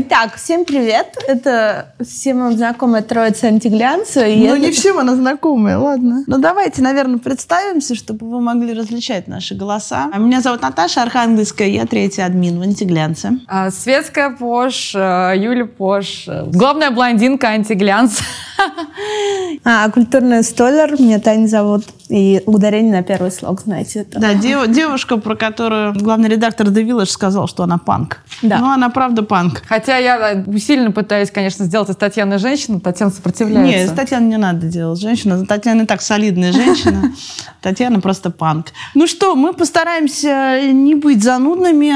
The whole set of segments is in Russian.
Итак, всем привет. Это всем вам знакомая троица антиглянца. Ну, это... не всем она знакомая, ладно. Ну, давайте, наверное, представимся, чтобы вы могли различать наши голоса. А меня зовут Наташа Архангельская, я третий админ в антиглянце. А, Светская Пош, э, Юля Пош, главная блондинка антиглянца. А, культурная столер, меня Таня зовут. И ударение на первый слог, знаете. Это. Да, дев, девушка, про которую главный редактор The Village сказал, что она панк. Да. Ну, она правда панк. Хотя я усиленно пытаюсь, конечно, сделать из Татьяны женщину, Татьяна сопротивляется. Нет, из Татьяны не надо делать женщину. Татьяна и так солидная женщина. Татьяна просто панк. Ну что, мы постараемся не быть занудными.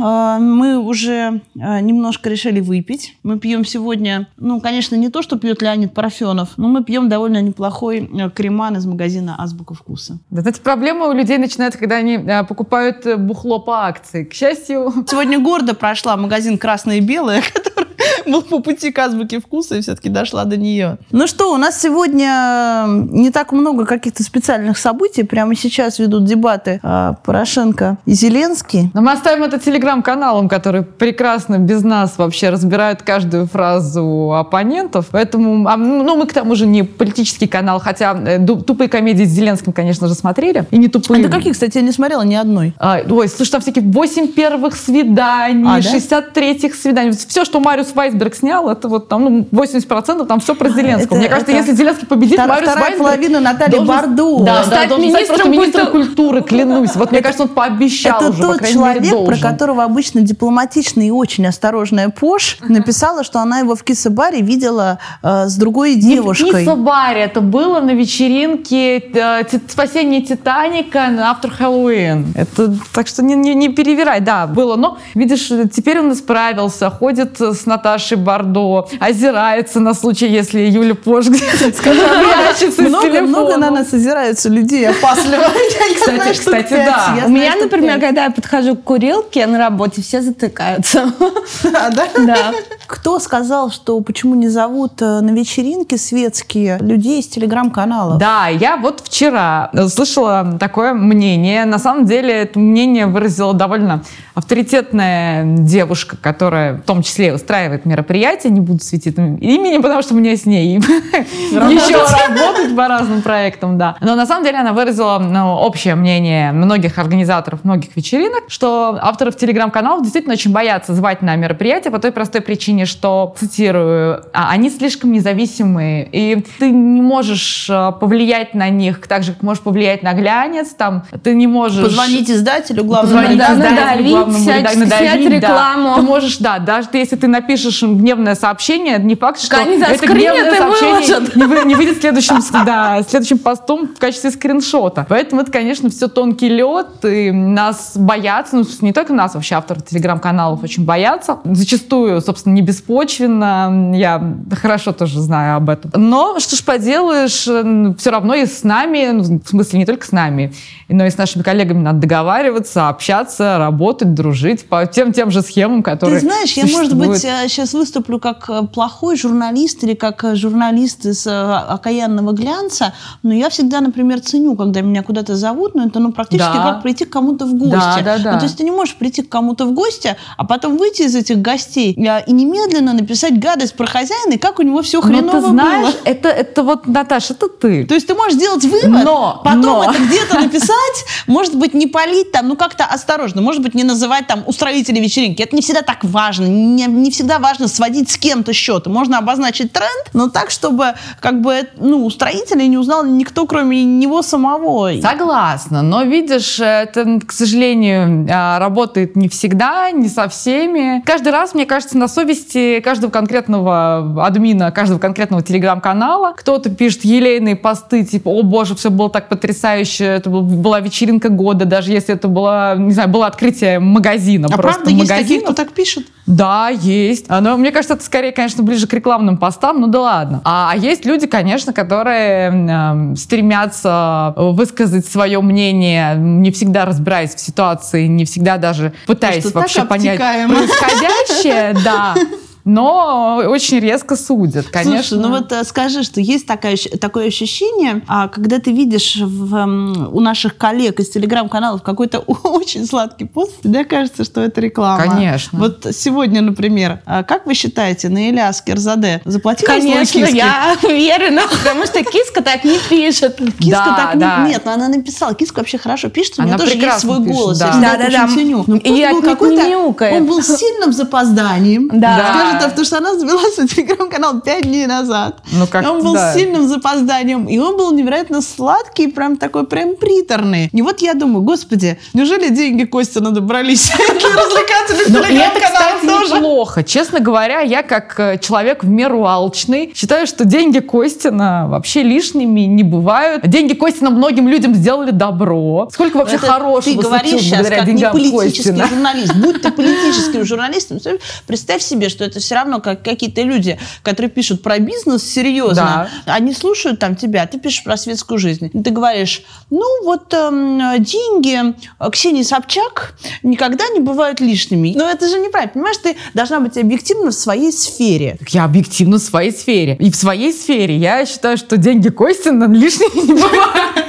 А, мы уже а, немножко решили выпить. Мы пьем сегодня, ну, конечно, не то, что пьет Леонид Парфенов, но мы пьем довольно неплохой э, креман из магазина «Азбука вкуса». Да, знаете, проблема у людей начинается, когда они э, покупают э, бухло по акции. К счастью... Сегодня гордо прошла магазин «Красное и белое», который был по пути к азбуке вкуса и все-таки дошла до нее. Ну что, у нас сегодня не так много каких-то специальных событий. Прямо сейчас ведут дебаты а, Порошенко и Зеленский. Но мы оставим это телеграм-каналам, которые прекрасно без нас вообще разбирают каждую фразу оппонентов. Поэтому, а, ну, мы к тому же не политический канал, хотя э, тупые комедии с Зеленским, конечно же, смотрели. И не тупые. А ты какие, кстати, я не смотрела ни одной. А, ой, слушай, там всякие 8 первых свиданий, а, 63-х свиданий. Все, что Мариус Вайсберг снял, это вот там ну, 80% там все про Зеленского. Это, Мне кажется, если Зеленский победит, вторая, Мариус вторая Вайсберг половина Натальи должен, Барду. Да, да, стать должен министром, стать министром культуры, клянусь. Вот мне кажется, он пообещал это уже, тот по человек, мере, про которого обычно дипломатичная и очень осторожная Пош написала, что она его в Кисабаре видела э, с другой девушкой. Не в Кисабаре, это было на вечеринке э, «Спасение Титаника» на After Halloween. Это, так что не, не, не перевирай, да, было. Но, видишь, теперь он исправился, ходит с Наташей Бардо, озирается на случай, если Юля Пош прячется много, много на нас озираются людей опасливо. Кстати, кстати, да. У меня, например, когда я подхожу к курилке на работе, все затыкаются. А, да? Да. Кто сказал, что почему не зовут э, на вечеринки светские людей из телеграм-каналов? Да, я вот вчера слышала такое мнение. На самом деле это мнение выразила довольно авторитетная девушка, которая в том числе устраивает мероприятия, не буду светить имени, потому что у меня с ней еще работать по разным проектам, да. Но на самом деле она выразила ну, общее мнение многих организаторов, многих вечеринок, что авторов телеграм-каналов действительно очень боятся звать на мероприятия по той простой причине, что, цитирую, «А, они слишком независимые, и ты не можешь э, повлиять на них так же, как можешь повлиять на глянец, там, ты не можешь... Позвонить издателю, главному Позвонить издателю, главному редактору, надавить, рекламу. Да. Ты можешь, да, даже если ты напишешь им гневное сообщение, не факт, что Они это гневное сообщение не, вы, не выйдет следующим, да, следующим постом в качестве скриншота. Поэтому это, конечно, все тонкий лед, и нас боятся, ну, не только нас, вообще авторы телеграм-каналов очень боятся. Зачастую, собственно, не беспочвенно, я хорошо тоже знаю об этом. Но что ж поделаешь, все равно и с нами, ну, в смысле не только с нами, но и с нашими коллегами надо договариваться, общаться, работать, дружить по тем тем же схемам, которые Ты знаешь, я, может быть, сейчас выступлю как э, плохой журналист или как э, журналист из э, окаянного глянца, но я всегда, например, ценю, когда меня куда-то зовут, но это ну, практически да. как прийти к кому-то в гости. Да, да, да. Ну, то есть ты не можешь прийти к кому-то в гости, а потом выйти из этих гостей и немедленно написать гадость про хозяина, и как у него все хреново но ты знаешь, было. Это, это вот, Наташа, это ты. То есть ты можешь сделать вывод, но, потом но. это где-то написать, может быть, не полить там, ну как-то осторожно, может быть, не называть там устроители вечеринки. Это не всегда так важно, не, не всегда важно сводить с кем-то счеты. Можно обозначить тренд, но так, чтобы как бы, ну, устроителей не узнал никто, кроме него самого. Согласна, но видишь, это, к сожалению, а, работает не всегда, не со всеми. Каждый раз, мне кажется, на совести каждого конкретного админа, каждого конкретного телеграм-канала кто-то пишет елейные посты, типа, о боже, все было так потрясающе, это была вечеринка года, даже если это было, не знаю, было открытие магазина. А просто правда есть такие, кто так пишет? Да, есть. Но мне кажется, это скорее, конечно, ближе к рекламным постам, ну да ладно. А, а есть люди, конечно, которые э, стремятся высказать свое мнение, не всегда разбираясь в ситуации, не всегда даже пытаясь вообще понять происходящее, да. но очень резко судят, конечно. Слушай, ну вот э, скажи, что есть такое, такое ощущение, а, когда ты видишь в, у наших коллег из телеграм-каналов какой-то очень сладкий пост, тебе кажется, что это реклама. Конечно. Вот сегодня, например, а как вы считаете, Наиля Скерзаде заплатила Конечно, я уверена, потому что киска так не пишет. Киска да, так да. не... Нет, но она написала, киска вообще хорошо пишет, у нее тоже есть свой пишет, голос. Да, да, да. да. Ценю. Но и был какой-то, он был сильным запозданием. Да. Скажет, потому что она завела свой телеграм-канал пять дней назад. Ну, как он был да. с сильным запозданием, и он был невероятно сладкий, прям такой прям приторный. И вот я думаю, господи, неужели деньги Костина добрались развлекательных телеграм-каналов тоже? неплохо. Честно говоря, я как э, человек в меру алчный, считаю, что деньги Костина вообще лишними не бывают. Деньги Костина многим людям сделали добро. Сколько вообще Это хорошего ты говоришь сейчас как не политический Костина. журналист. Будь ты политическим журналистом, представь себе, что это все равно как какие-то люди, которые пишут про бизнес серьезно. Да. Они слушают там тебя, ты пишешь про светскую жизнь. Ты говоришь, ну вот эм, деньги Ксении Собчак никогда не бывают лишними. Но это же неправильно. Понимаешь, ты должна быть объективна в своей сфере. Я объективна в своей сфере. И в своей сфере я считаю, что деньги Костина лишними не бывают.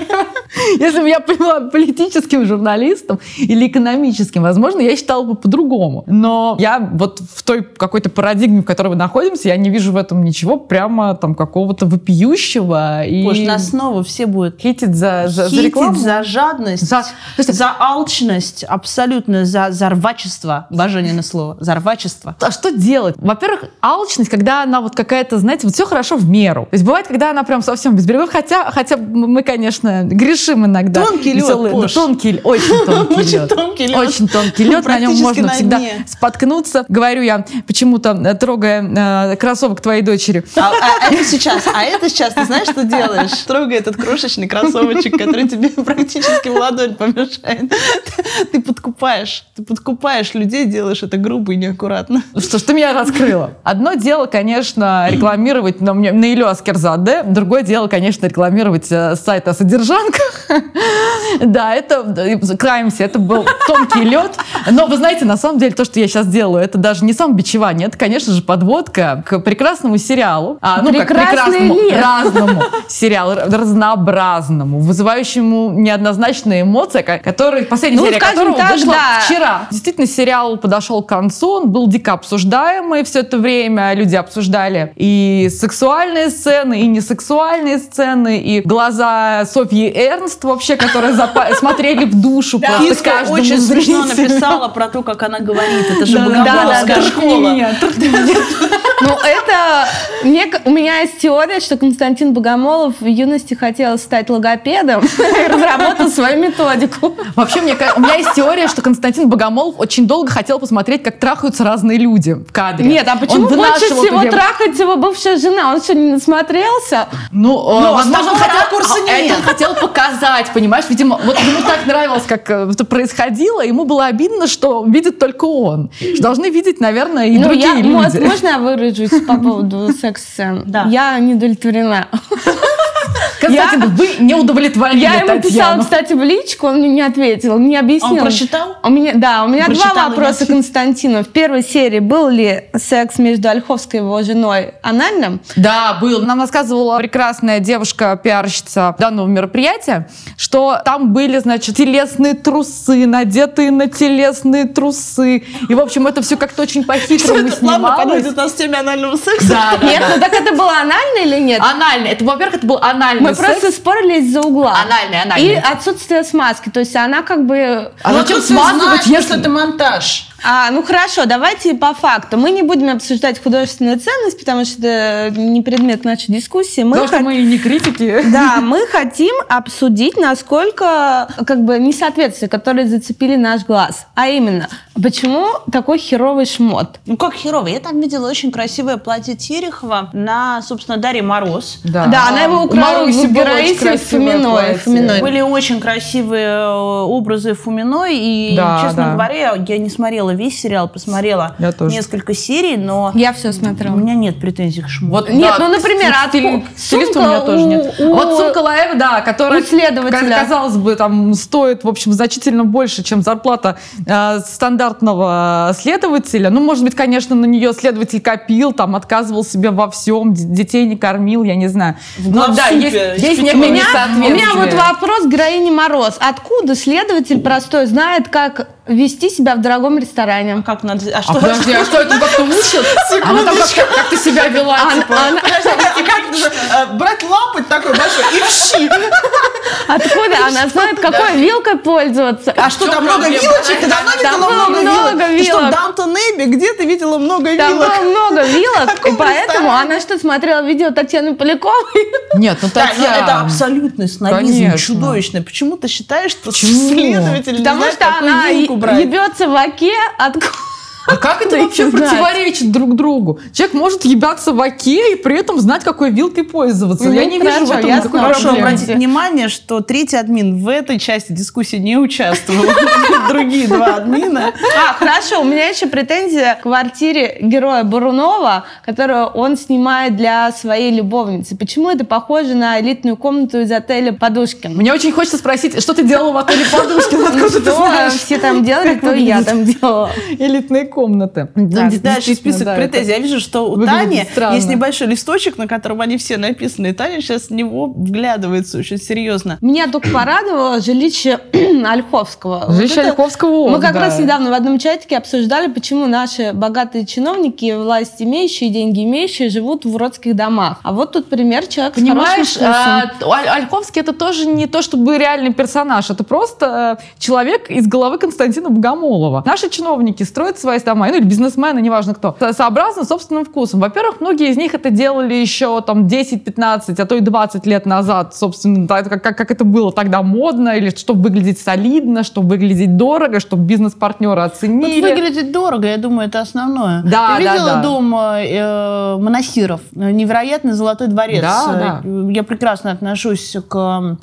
Если бы я была политическим журналистом или экономическим, возможно, я считала бы по-другому. Но я вот в той какой-то парадигме, в которой мы находимся, я не вижу в этом ничего прямо там какого-то вопиющего. И... Боже, нас снова все будут хитить за, за, хитить за рекламу. за жадность, за, за алчность, абсолютно, за, за рвачество. Божественное слово. За рвачество. А что делать? Во-первых, алчность, когда она вот какая-то, знаете, вот все хорошо в меру. То есть бывает, когда она прям совсем без берегов, хотя, хотя мы, конечно, грешим иногда. Тонкий лед, Веселый, тонкий, очень тонкий лед. Очень тонкий лед. Очень тонкий лед, на нем можно всегда споткнуться. Говорю я, почему-то трогая э, кроссовок твоей дочери. А, а, это сейчас, а это сейчас, ты знаешь, что делаешь? Трогай этот крошечный кроссовочек, который тебе практически в ладонь помешает. Ты подкупаешь, ты подкупаешь людей, делаешь это грубо и неаккуратно. Что ж, ты меня раскрыла. Одно дело, конечно, рекламировать на, на Илю Аскерзаде, другое дело, конечно, рекламировать э, сайт о содержанках. Да, это краемся, это был тонкий лед. Но вы знаете, на самом деле, то, что я сейчас делаю, это даже не самобичевание, это, конечно же, подводка к прекрасному сериалу. А, ну, как прекрасному, разному сериалу, разнообразному, вызывающему неоднозначные эмоции, который, последняя ну, серия которого так, вышла да. вчера. Действительно, сериал подошел к концу, он был дико обсуждаемый все это время, люди обсуждали и сексуальные сцены, и несексуальные сцены, и глаза Софьи Эрнст вообще, которые смотрели в душу просто каждому очень смешно написала про то, как она говорит. Это же богомоловская школа. Ну, это... Мне, у меня есть теория, что Константин Богомолов в юности хотел стать логопедом и разработал свою методику. Вообще, мне, у меня есть теория, что Константин Богомолов очень долго хотел посмотреть, как трахаются разные люди в кадре. Нет, а почему он больше всего где... трахает его бывшая жена? Он что, не насмотрелся? Ну, ну возможно, он хотел, а, это он хотел показать, понимаешь? Видимо, вот ему так нравилось, как э, это происходило, ему было обидно, что видит только он. Что должны видеть, наверное, и ну, другие я, люди. Можно я выражусь по поводу секс-сцен? Да. Я не удовлетворена. Константин, я, вы не удовлетворили Я ему писала, кстати, в личку, он мне не ответил, не объяснил. Он прочитал? У меня, да, у меня Прочитал два вопроса Константину. В первой серии был ли секс между Ольховской и его женой анальным? Да, был. Нам рассказывала прекрасная девушка-пиарщица данного мероприятия, что там были, значит, телесные трусы, надетые на телесные трусы. И, в общем, это все как-то очень по-хитрому снималось. Плавно подводит нас в теме анального секса. Да, нет, ну так это было анально или нет? Анально. Это, во-первых, это был анальный Секс. просто спорили из-за угла. Анальный, анальный. И отсутствие смазки. То есть она как бы... А ну, зачем смазывать, если это монтаж? А, ну хорошо, давайте по факту. Мы не будем обсуждать художественную ценность, потому что это не предмет нашей дискуссии. Мы потому хот... что мы не критики. Да, мы хотим обсудить, насколько как бы несоответствия, которые зацепили наш глаз. А именно, почему такой херовый шмот? Ну как херовый? Я там видела очень красивое платье Терехова на, собственно, Дарье Мороз. Да, да она его украла в героисе Фоминой. Фоминой. Были очень красивые э, образы Фоминой, и, да, честно да. говоря, я не смотрела весь сериал, посмотрела Я тоже. несколько серий, но Я все у смотрела. меня нет претензий к шму. Вот, Нет, да, ну, например, отку- к стилисту у сумка меня тоже у- нет. у- вот сумка Лаэва, да, которая, у казалось бы, там стоит, в общем, значительно больше, чем зарплата э, стандартного следователя. Ну, может быть, конечно, на нее следователь копил, там, отказывал себе во всем, детей не кормил, я не знаю. В Ну, да, есть, есть некое У меня, у меня вот вопрос к героине Мороз. Откуда следователь простой знает, как вести себя в дорогом ресторане? Как надо... А А что? подожди, а что это как-то учат? Она там как, как ты себя вела, Она- типа? она- Подожди, и как же, э, брать лапоть такой большой и вщи. Откуда она знает, какой вилкой пользоваться? А что, там много вилочек? Ты давно Там видела много вилок? Ты что, в. Даунтон Эбби? Где ты видела много Там вилок? было много вилок, и поэтому она что, смотрела видео Татьяны Поляковой? Нет, ну но Татьяна. это абсолютный снобизм, чудовищный. Почему ты считаешь, что следователь не Потому знает, что какую она вилку брать? ебется в оке, откуда... А как это вообще знать. противоречит друг другу? Человек может ебаться в оке и при этом знать, какой вилкой пользоваться. Ну, я не вижу в этом я никакой. Прошу проблемы. обратить внимание, что третий админ в этой части дискуссии не участвовал. Другие два админа. А, хорошо, у меня еще претензия к квартире героя Бурунова, которую он снимает для своей любовницы. Почему это похоже на элитную комнату из отеля «Подушкин»? Мне очень хочется спросить, что ты делала в отеле Подушкин? Ну, Откуда ты что знаешь? все там делали, то и я там делала. Элитные комнаты. Да, Да, дальше действительно, список да, претензий. Я вижу, что у Тани странно. есть небольшой листочек, на котором они все написаны. И Таня сейчас в него вглядывается очень серьезно. Меня только порадовало жилище Ольховского. Вот Жилище это- Ольховского, Мы как да. раз недавно в одном чатике обсуждали, почему наши богатые чиновники, власть имеющие, деньги имеющие, живут в уродских домах. А вот тут пример человека Понимаешь, а, Оль- Ольховский это тоже не то чтобы реальный персонаж, это просто э, человек из головы Константина Богомолова. Наши чиновники строят свои дома, ну или бизнесмены, неважно кто, со- сообразно собственным вкусом. Во-первых, многие из них это делали еще там 10-15, а то и 20 лет назад, собственно, да, как, как, это было тогда модно, или чтобы выглядеть солидно, чтобы выглядеть дорого, чтобы бизнес-партнеры Вот оценили. выглядит дорого, я думаю, это основное. Да, Ты да, видела да. дом э, Монасиров? Невероятный золотой дворец. Да, Э, Я прекрасно отношусь к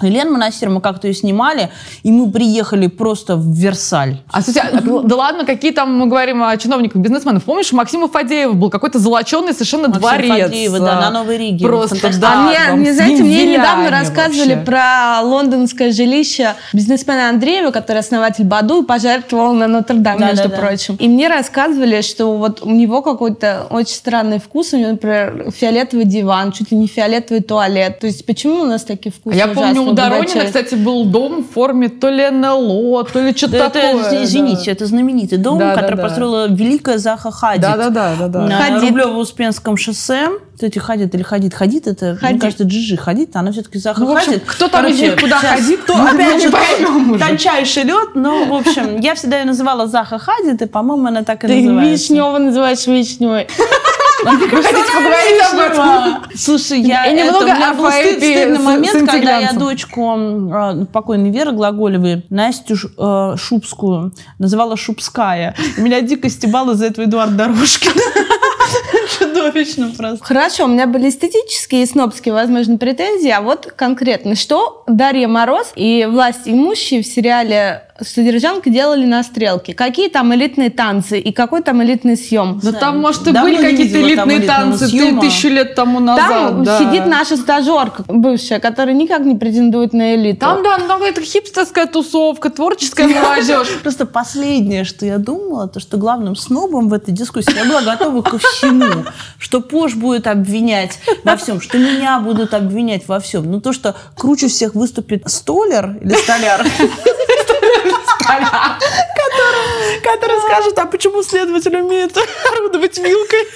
Елене Монасир, мы как-то ее снимали, и мы приехали просто в Версаль. А, слушай, а, да ладно, какие там мы говорим о чиновниках, бизнесменов. Помнишь, у Максима Фадеева был какой-то золоченый совершенно Максим дворец. Фадеева, да, а, на Новой Риге. Просто, да. а мне, с знаете, мне недавно рассказывали вообще. про лондонское жилище бизнесмена Андреева, который основатель Баду и пожертвовал на Нотр-Дам, Да, между да, да. прочим. И мне рассказывали, что вот у него какой-то очень странный вкус, у него, например, фиолетовый диван, чуть ли не фиолетовый туалет. То есть почему у нас такие вкусы А Я помню, у Доронина, кстати, был дом в форме то ли НЛО, то ли что-то Да, это, такое. да. извините, это знаменитый дом, Да, да, который да. построила великая Заха Хадид. Да, да, да, да, да. На Хадид. Рублево-Успенском шоссе. Кстати, Хадид или Хадид? Хадид это, мне Хадид. кажется, Джиджи Хадид, а она все-таки Заха Ну, Хадид. кто там из них куда сейчас, ходит, кто, мы опять не же, поймем уже. тончайший лед, но, в общем, я всегда ее называла Заха Хадид, и, по-моему, она так и Ты называется. Вишнева называешь Вишневой. Хотите поговорить об этом? Слушай, я И это, немного у меня был стыдный момент, когда я дочку э, покойной Веры Глаголевой, Настю э, Шубскую, называла Шубская. И меня дико стебал из-за этого Эдуард Дорожкин. Чудовищно просто. Хорошо, у меня были эстетические и снобские, возможно, претензии, а вот конкретно, что Дарья Мороз и власть имущие в сериале «Содержанка» делали на стрелке? Какие там элитные танцы и какой там элитный съем? Да там, может, и были какие-то там элитные танцы ты- съема. тысячу лет тому назад. Там да. сидит наша стажерка бывшая, которая никак не претендует на элиту. Там, да, ну, это хипстерская тусовка, творческая молодежь. Просто последнее, что я думала, то, что главным снобом в этой дискуссии я была готова ко всему. Что Пош будет обвинять во всем, что меня будут обвинять во всем. Но то, что круче всех выступит столер или столяр, который скажет, а почему следователь умеет орудовать вилкой?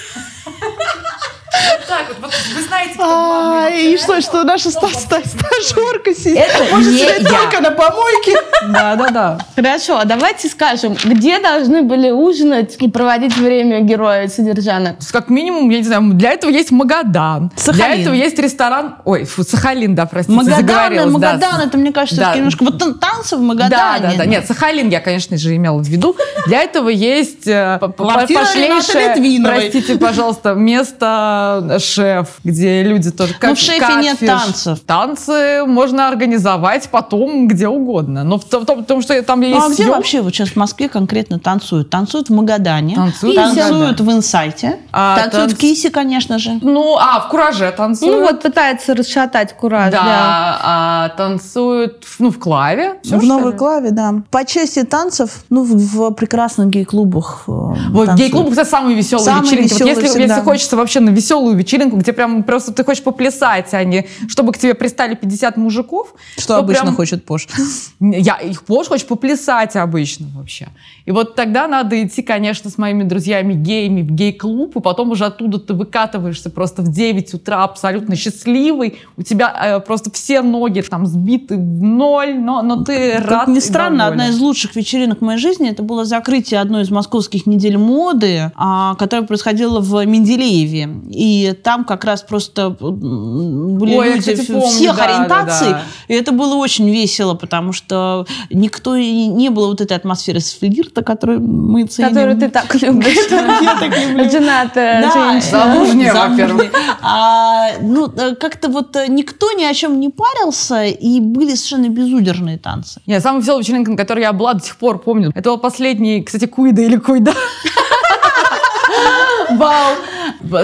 Так, вот, вы знаете, А, И что, что наша ста- ста- стажерка сидит? Это Может, не сидеть только на помойке? Да, да, да. Хорошо, а давайте скажем, где должны были ужинать и проводить время герои содержанок? Как минимум, я не знаю, для этого есть Магадан. Сахалин. Для этого есть ресторан... Ой, фу, Сахалин, да, простите, Магадан, да. Магадан, это, мне кажется, Да. немножко... Вот тан- танцы в Да, Магадане. да, да. Нет, Сахалин я, конечно же, имела в виду. Для этого есть э, пошлейшее, простите, пожалуйста, место э, шеф, где люди тоже как Но в шефе нет catfish. танцев. Танцы можно организовать потом где угодно. Но в том, в том- в том, что там есть Ну, а где съем- вообще вот сейчас в Москве конкретно танцуют? Танцуют в Магадане, Танцуют в танцуют в Инсайте, А, танцуют танц- в Кисе, конечно же. Ну, а, в Кураже танцуют. Ну вот пытается расшатать кураж. да, да. а, танцуют в- ну, в Клаве. Всё, в Новой ли? Клаве, да. По части танцев, ну, в, в прекрасных гей-клубах э, Вот танцуют. гей-клуб это самые веселые Самые вечеринки. Вот веселые если, всегда. если хочется вообще на веселую вечеринку, где прям просто ты хочешь поплясать, а не чтобы к тебе пристали 50 мужиков. Что то обычно прям- хочет Пош. Я их позже хочешь поплясать обычно вообще. И вот тогда надо идти, конечно, с моими друзьями геями в гей-клуб, и потом уже оттуда ты выкатываешься просто в 9 утра абсолютно счастливый. У тебя э, просто все ноги там сбиты в ноль, но, но ты Как рад ни странно, доволен. одна из лучших вечеринок в моей жизни это было закрытие одной из московских недель моды, а, которая происходила в Менделееве. И там как раз просто были Ой я, люди кстати, помню, всех да, да, ориентаций. да. И это было очень весело, потому что никто и не было вот этой атмосферы с флирта, которую мы ценим. Которую ты так любишь. Я так люблю. Женатая Да, женщина. Замужняя, во-первых. А, ну, э, как-то вот э, никто ни о чем не парился, и были совершенно безудержные танцы. Нет, самая веселая вечеринка, на которой я была, до сих пор помню. Это был последний, кстати, Куида или Куйда. Бал.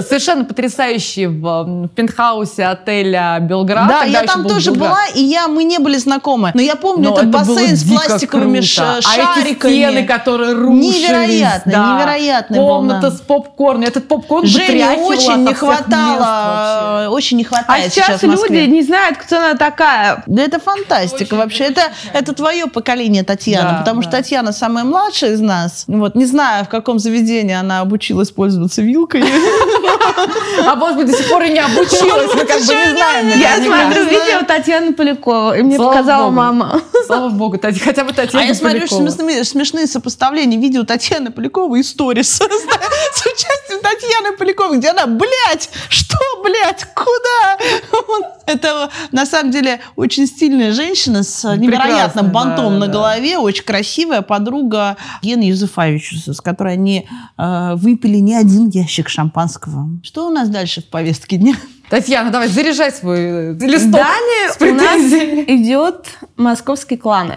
Совершенно потрясающий в пентхаусе отеля Белград. да, Тогда я там был тоже Белград. была, и я, мы не были знакомы. Но я помню Но этот это было бассейн с пластиковыми круто. ш- А эти шариками. стены, которые рушились. Невероятно, да. невероятно было, Комната да. с попкорном. Этот попкорн Жене очень не всех мест хватало, очень не А хватает сейчас в Москве. люди не знают, кто она такая. Да это фантастика вообще. Это, это твое поколение, Татьяна, Да, потому что да. Татьяна самая младшая из нас. Вот, не знаю, в каком заведении она обучилась пользоваться вилкой. А может быть, до сих пор и не обучилась. Мы как бы не знаем. Я смотрю видео Татьяны Поляковой, и мне показала мама. Слава богу, хотя бы А Татьяна я смотрю Полякова. смешные, смешные сопоставления видео Татьяны Поляковой и сторис с участием Татьяны Поляковой, где она, блядь, что, блядь, куда? Это на самом деле очень стильная женщина с невероятным бантом да, на да. голове, очень красивая подруга Гены Юзефовича, с которой они э, выпили не один ящик шампанского. Что у нас дальше в повестке дня? Татьяна, давай, заряжай свой э, листок с Далее у претензиями. нас идет московские кланы.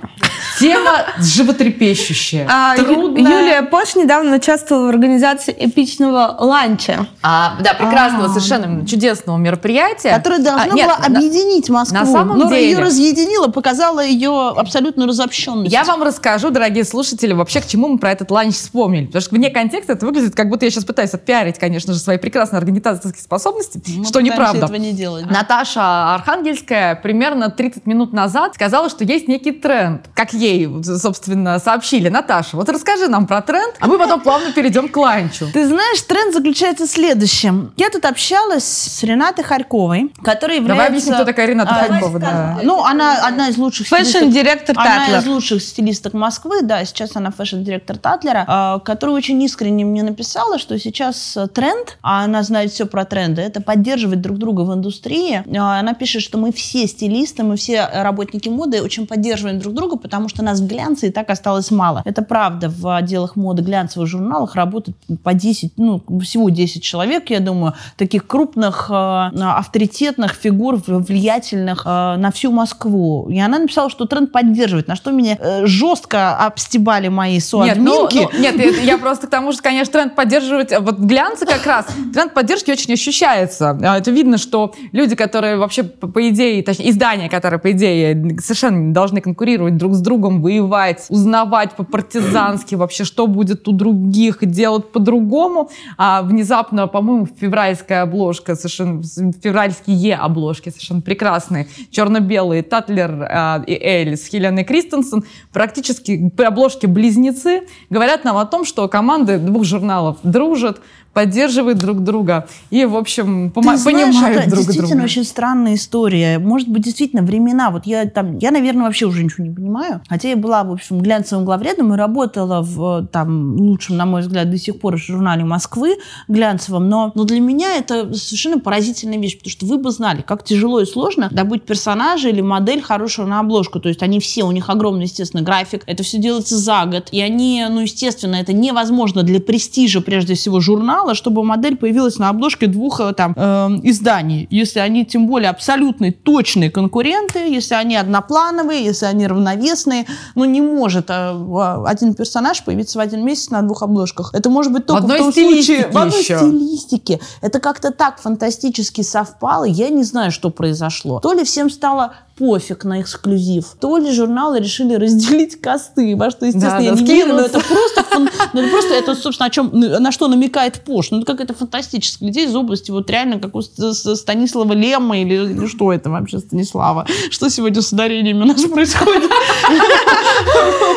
Тема животрепещущая, А, Ю- трудная. Юлия Пош недавно участвовала в организации эпичного ланча. А, да, прекрасного, совершенно чудесного мероприятия. Которая должна А, нет, была на- объединить Москву. на самом но деле- ее разъединила, показала ее абсолютную разобщенность. Я вам расскажу, дорогие слушатели, вообще к чему мы про этот ланч вспомнили. Потому что вне контекста это выглядит, как будто я сейчас пытаюсь отпиарить, конечно же, свои прекрасные организаторские способности, Мы что пытаемся неправда. этого не делать. Наташа Архангельская примерно 30 минут назад сказала, что есть некий тренд, как ей, собственно, сообщили. Наташа, вот расскажи нам про тренд, а мы потом плавно перейдем к ланчу. Ты знаешь, тренд заключается в следующем. Я тут общалась с Ренатой Харьковой, которая является... Давай объясним, кто такая Рената А, Харькова. да. Ну, она одна из лучших Fashion-директор Она Tatler. из лучших стилисток Москвы, да, сейчас она fashion-директор Tatler а, а, которая очень искренне мне написала, что сейчас э, тренд, а она знает все про тренды, это поддерживать друг друга в индустрии. А, Она пишет, что мы все стилисты, мы все работники моды очень поддерживаем друг друга, потому что нас в глянце и так осталось мало. Это правда, в отделах моды глянцевых журналах работает по 10, ну, всего 10 человек, я думаю, таких крупных, э, авторитетных фигур, влиятельных э, на всю Москву. И она написала, что тренд поддерживает, на что меня э, жестко обстебали мои Нет, ну, соадминки. ну, нет, я, просто к тому, что, конечно, тренд поддерживать, а вот глянцы как раз, тренд поддержки очень ощущается. А, Это видно, что люди, которые вообще, по, идее, точнее, издания, которые, по идее, совершенно должны конкурировать друг с другом, воевать, узнавать по-партизански вообще, что будет у других, делать по-другому, а внезапно, по-моему, февральская обложка, совершенно, февральские обложки совершенно прекрасные, черно-белые, Татлер а, и Эль с Хеленой Кристенсен, практически по обложке близнецы, говорят нам о том, что команды двух журналов дружат, поддерживают друг друга. И, в общем, знаешь, понимают это друг действительно друга. очень странная история. Может быть, действительно, времена. Вот я там, я, наверное, вообще уже ничего не понимаю. Хотя я была, в общем, глянцевым главредом и работала в там лучшем, на мой взгляд, до сих пор журнале Москвы глянцевом. Но, но для меня это совершенно поразительная вещь, потому что вы бы знали, как тяжело и сложно добыть персонажа или модель хорошего на обложку. То есть они все, у них огромный, естественно, график. Это все делается за год. И они, ну, естественно, это невозможно для престижа, прежде всего, журнала, чтобы модель появилась на обложке двух э, там э, изданий, если они тем более абсолютные, точные конкуренты, если они одноплановые, если они равновесные. Ну, не может э, один персонаж появиться в один месяц на двух обложках. Это может быть только в, одной том случае... В одной еще. стилистике. Это как-то так фантастически совпало, я не знаю, что произошло. То ли всем стало пофиг на эксклюзив. То ли журналы решили разделить косты, во что, естественно, да, я не верю, но это просто, ну, это просто, это, собственно, о чем, на что намекает Пош. Ну, это какая-то фантастическая идея из области, вот реально, как у Станислава Лемма или, или что это вообще, Станислава? Что сегодня с ударениями у нас происходит?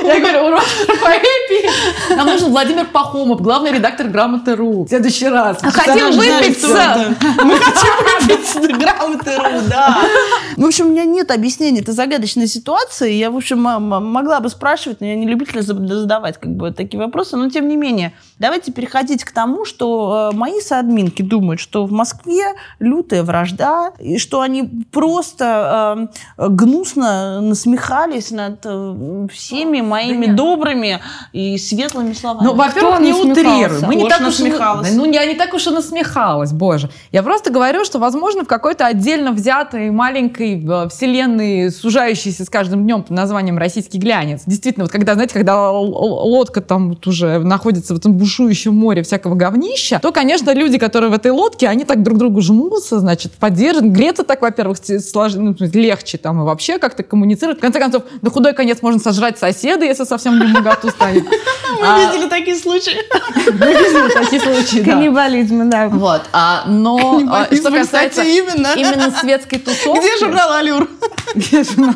Я говорю, урок поэпии. Нам нужен Владимир Пахомов, главный редактор «Грамоты.ру». В следующий раз. Хотим выпить Мы хотим выпить «Грамоты.ру», да. В общем, у меня нет объяснения этой загадочной ситуации. Я, в общем, могла бы спрашивать, но я не любитель задавать как бы такие вопросы. Но, тем не менее, давайте переходить к тому, что э, мои соадминки думают, что в Москве лютая вражда, и что они просто э, гнусно насмехались над э, всеми моими да добрыми и светлыми словами. Ну, во-первых, не утрируй. Мы не так уж насмехалась. Ну, я не так уж и насмехалась, боже. Я просто говорю, что, возможно, в какой-то отдельно взятой маленькой э, вселенной, сужающейся с каждым днем под названием «Российский глянец». Действительно, вот когда, знаете, когда лодка там вот уже находится в этом бушующем море всякого говнища, то, конечно, люди, которые в этой лодке, они так друг другу жмутся, значит, поддерживают. Греться так, во-первых, слож... ну, легче там и вообще как-то коммуницировать. В конце концов, на худой конец можно сожрать соседа, если совсем не моготу станет. Мы а, видели такие случаи. Мы видели такие случаи, да. Каннибализм, да. Вот. А, но а, что касается именно светской тусовки... Где журнал «Алюр»? Журнал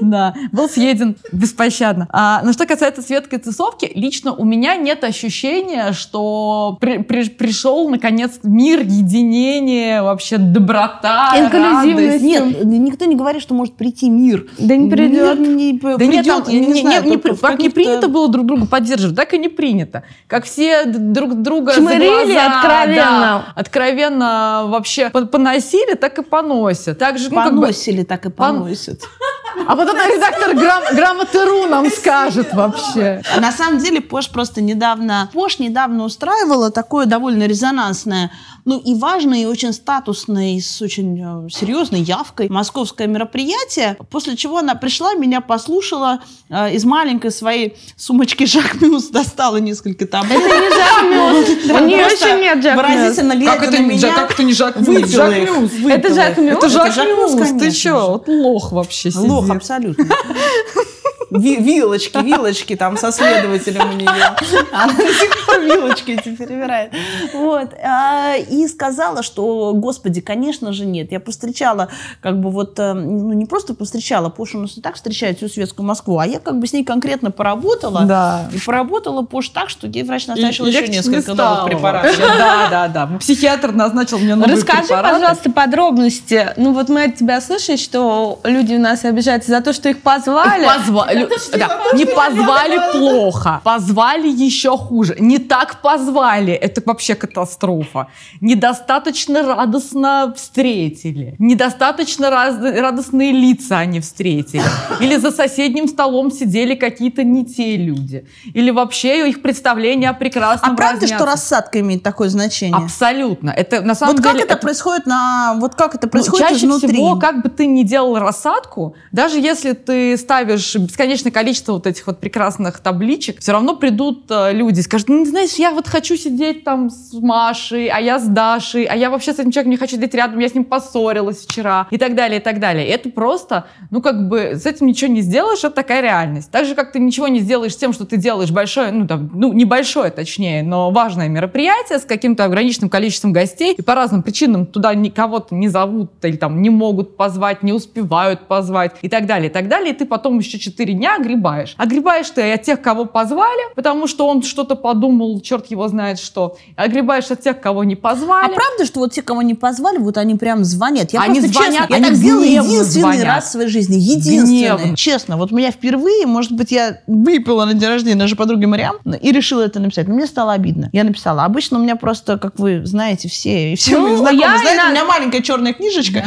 Да, был съеден беспощадно. А, но что касается светской тусовки, лично у меня нет ощущения, что при, при, пришел, наконец, мир, единение, вообще доброта, Инклюзивность. Нет, никто не говорит, что может прийти мир. Да не придет. Мир не, да придет, нет, там, не, не, знаю, не, как не принято было друг друга поддерживать, так и не принято. Как все друг друга Чмырили откровенно. Да, откровенно вообще поносили, так и поносят. Так же, ну, поносили, как бы, так и поносят. А вот это редактор грам, грамоты.ру нам скажет вообще. На самом деле Пош просто недавно... Пош недавно устраивала такое довольно резонансное ну и важное, и очень статусное, и с очень э, серьезной явкой московское мероприятие, после чего она пришла, меня послушала, э, из маленькой своей сумочки Жак Мюс достала несколько таблеток. Это не Жак Мюс. У нее еще нет Жак Выразительно глядя на меня. Как это не Жак Мюс? Жак Мюс. Это Жак Мюс? Это Жак Мюс. Ты что? Вот лох вообще сидит. Лох, абсолютно вилочки, вилочки там со следователем у нее. Она до сих пор вилочки эти перебирает. Вот. И сказала, что, господи, конечно же нет. Я повстречала, как бы вот, э, ну не просто повстречала, Пош у нас и так встречает всю светскую Москву, а я как бы с ней конкретно поработала. Да. И поработала Пош так, что ей врач назначил еще несколько новых препаратов. Да, да, да. Психиатр назначил мне новые Расскажи, пожалуйста, подробности. Ну вот мы от тебя слышали, что люди у нас обижаются за то, что их позвали. Позвали да, не позвали плохо, позвали еще хуже. Не так позвали, это вообще катастрофа. Недостаточно радостно встретили. Недостаточно раз, радостные лица они встретили. Или за соседним столом сидели какие-то не те люди. Или вообще их представление о прекрасном А правда, что рассадка имеет такое значение? Абсолютно. Это на самом вот деле... как это, это происходит на... Вот как это происходит ну, чаще изнутри? всего, как бы ты ни делал рассадку, даже если ты ставишь бесконечное количество вот этих вот прекрасных табличек, все равно придут э, люди и скажут, ну, знаешь, я вот хочу сидеть там с Машей, а я с Дашей, а я вообще с этим человеком не хочу сидеть рядом, я с ним поссорилась вчера, и так далее, и так далее. Это просто, ну, как бы, с этим ничего не сделаешь, это такая реальность. Так же, как ты ничего не сделаешь тем, что ты делаешь большое, ну, там, ну, небольшое, точнее, но важное мероприятие с каким-то ограниченным количеством гостей, и по разным причинам туда никого-то не зовут, или там не могут позвать, не успевают позвать, и так далее, и так далее. И ты потом еще четыре дня огребаешь. Огребаешь ты от тех, кого позвали, потому что он что-то подумал, черт его знает что. Огребаешь от тех, кого не позвали. А правда, что вот те, кого не позвали, вот они прям звонят? Я они просто звонят, честно, они я так сделала единственный звонят. раз в своей жизни. Единственный. Гневно. Честно, вот меня впервые, может быть, я выпила на день рождения нашей подруги Мариам и решила это написать. Но мне стало обидно. Я написала. Обычно у меня просто, как вы знаете, все, и все Ну, мои знакомые я знаете, иногда- у меня маленькая черная книжечка.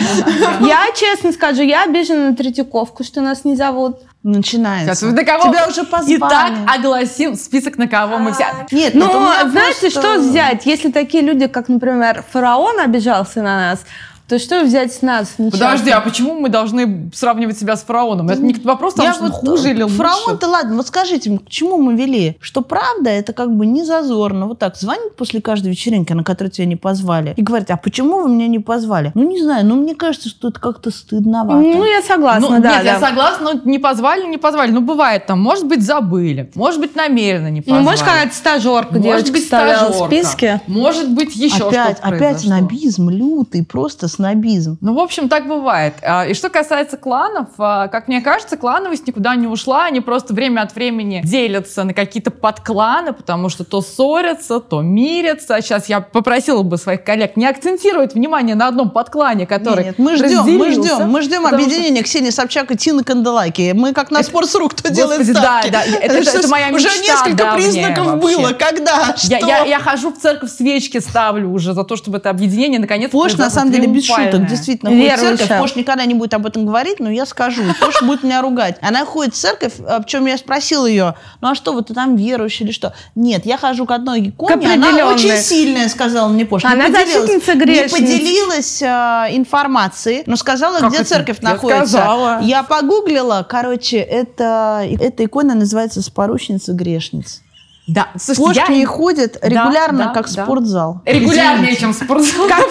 Я честно скажу, я обижена на Третьяковку, что нас не зовут. Начинается. Сейчас, на кого? Тебя уже позвали. Итак, огласим список, на кого мы все... Нет, Ну, вот у меня знаете, просто- что взять? Если такие люди, как, например, фараон обижался на нас, то что взять с нас? Несчастных? Подожди, а почему мы должны сравнивать себя с фараоном? Это не вопрос того, Я что вот, хуже или лучше. Фараон-то ладно, вот скажите, мне, к чему мы вели? Что правда, это как бы не зазорно. Вот так звонит после каждой вечеринки, на которую тебя не позвали, и говорит, а почему вы меня не позвали? Ну, не знаю, ну, мне кажется, что это как-то стыдновато. Ну, я согласна, Ну, да. нет, я да. согласна, но не позвали, не позвали. Ну, бывает там, может быть, забыли, может быть, намеренно не позвали. Ну, может, какая-то стажерка Может девочка быть, вставляла в стажерка. списке. Может быть, еще опять, что-то опять произошло. снобизм, лютый, просто снобизм. Ну, в общем, так бывает. А, И что касается кланов, а, как мне кажется, клановость никуда не ушла. Они просто время от времени делятся на какие-то подкланы, потому что то ссорятся, то мирятся. Сейчас я попросила бы своих коллег не акцентировать внимание на одном подклане, который Нет, мы ждем, мы ждем, мы ждем потому что- объединения Ксении Собчак и Тины Канделаки. Мы как на Спортсру, кто Господи, делает да, ставки. да, это- это- что это моя Уже мечта несколько давняя признаков вообще. было. Когда? Что? Я, я, я хожу в церковь, свечки ставлю уже за то, чтобы это объединение наконец Пош, на самом деле, без шуток, действительно, ходит в Верующая. церковь. Пош никогда не будет об этом говорить, но я скажу. Пош будет меня ругать. Она ходит в церковь, о чем я спросила ее, ну а что, вот ты там верующий или что? Нет, я хожу к одной иконе, она очень сильная, сказала мне Пош. Не Она защитница Не грешниц. поделилась э, информацией, но сказала, Как где это? церковь Я находится. сказала. Я погуглила, короче, это, эта икона называется «Споручница грешниц». Да, слушайте, Пош я ходит регулярно, да, как да. спортзал. регулярнее, чем спортзал. Как,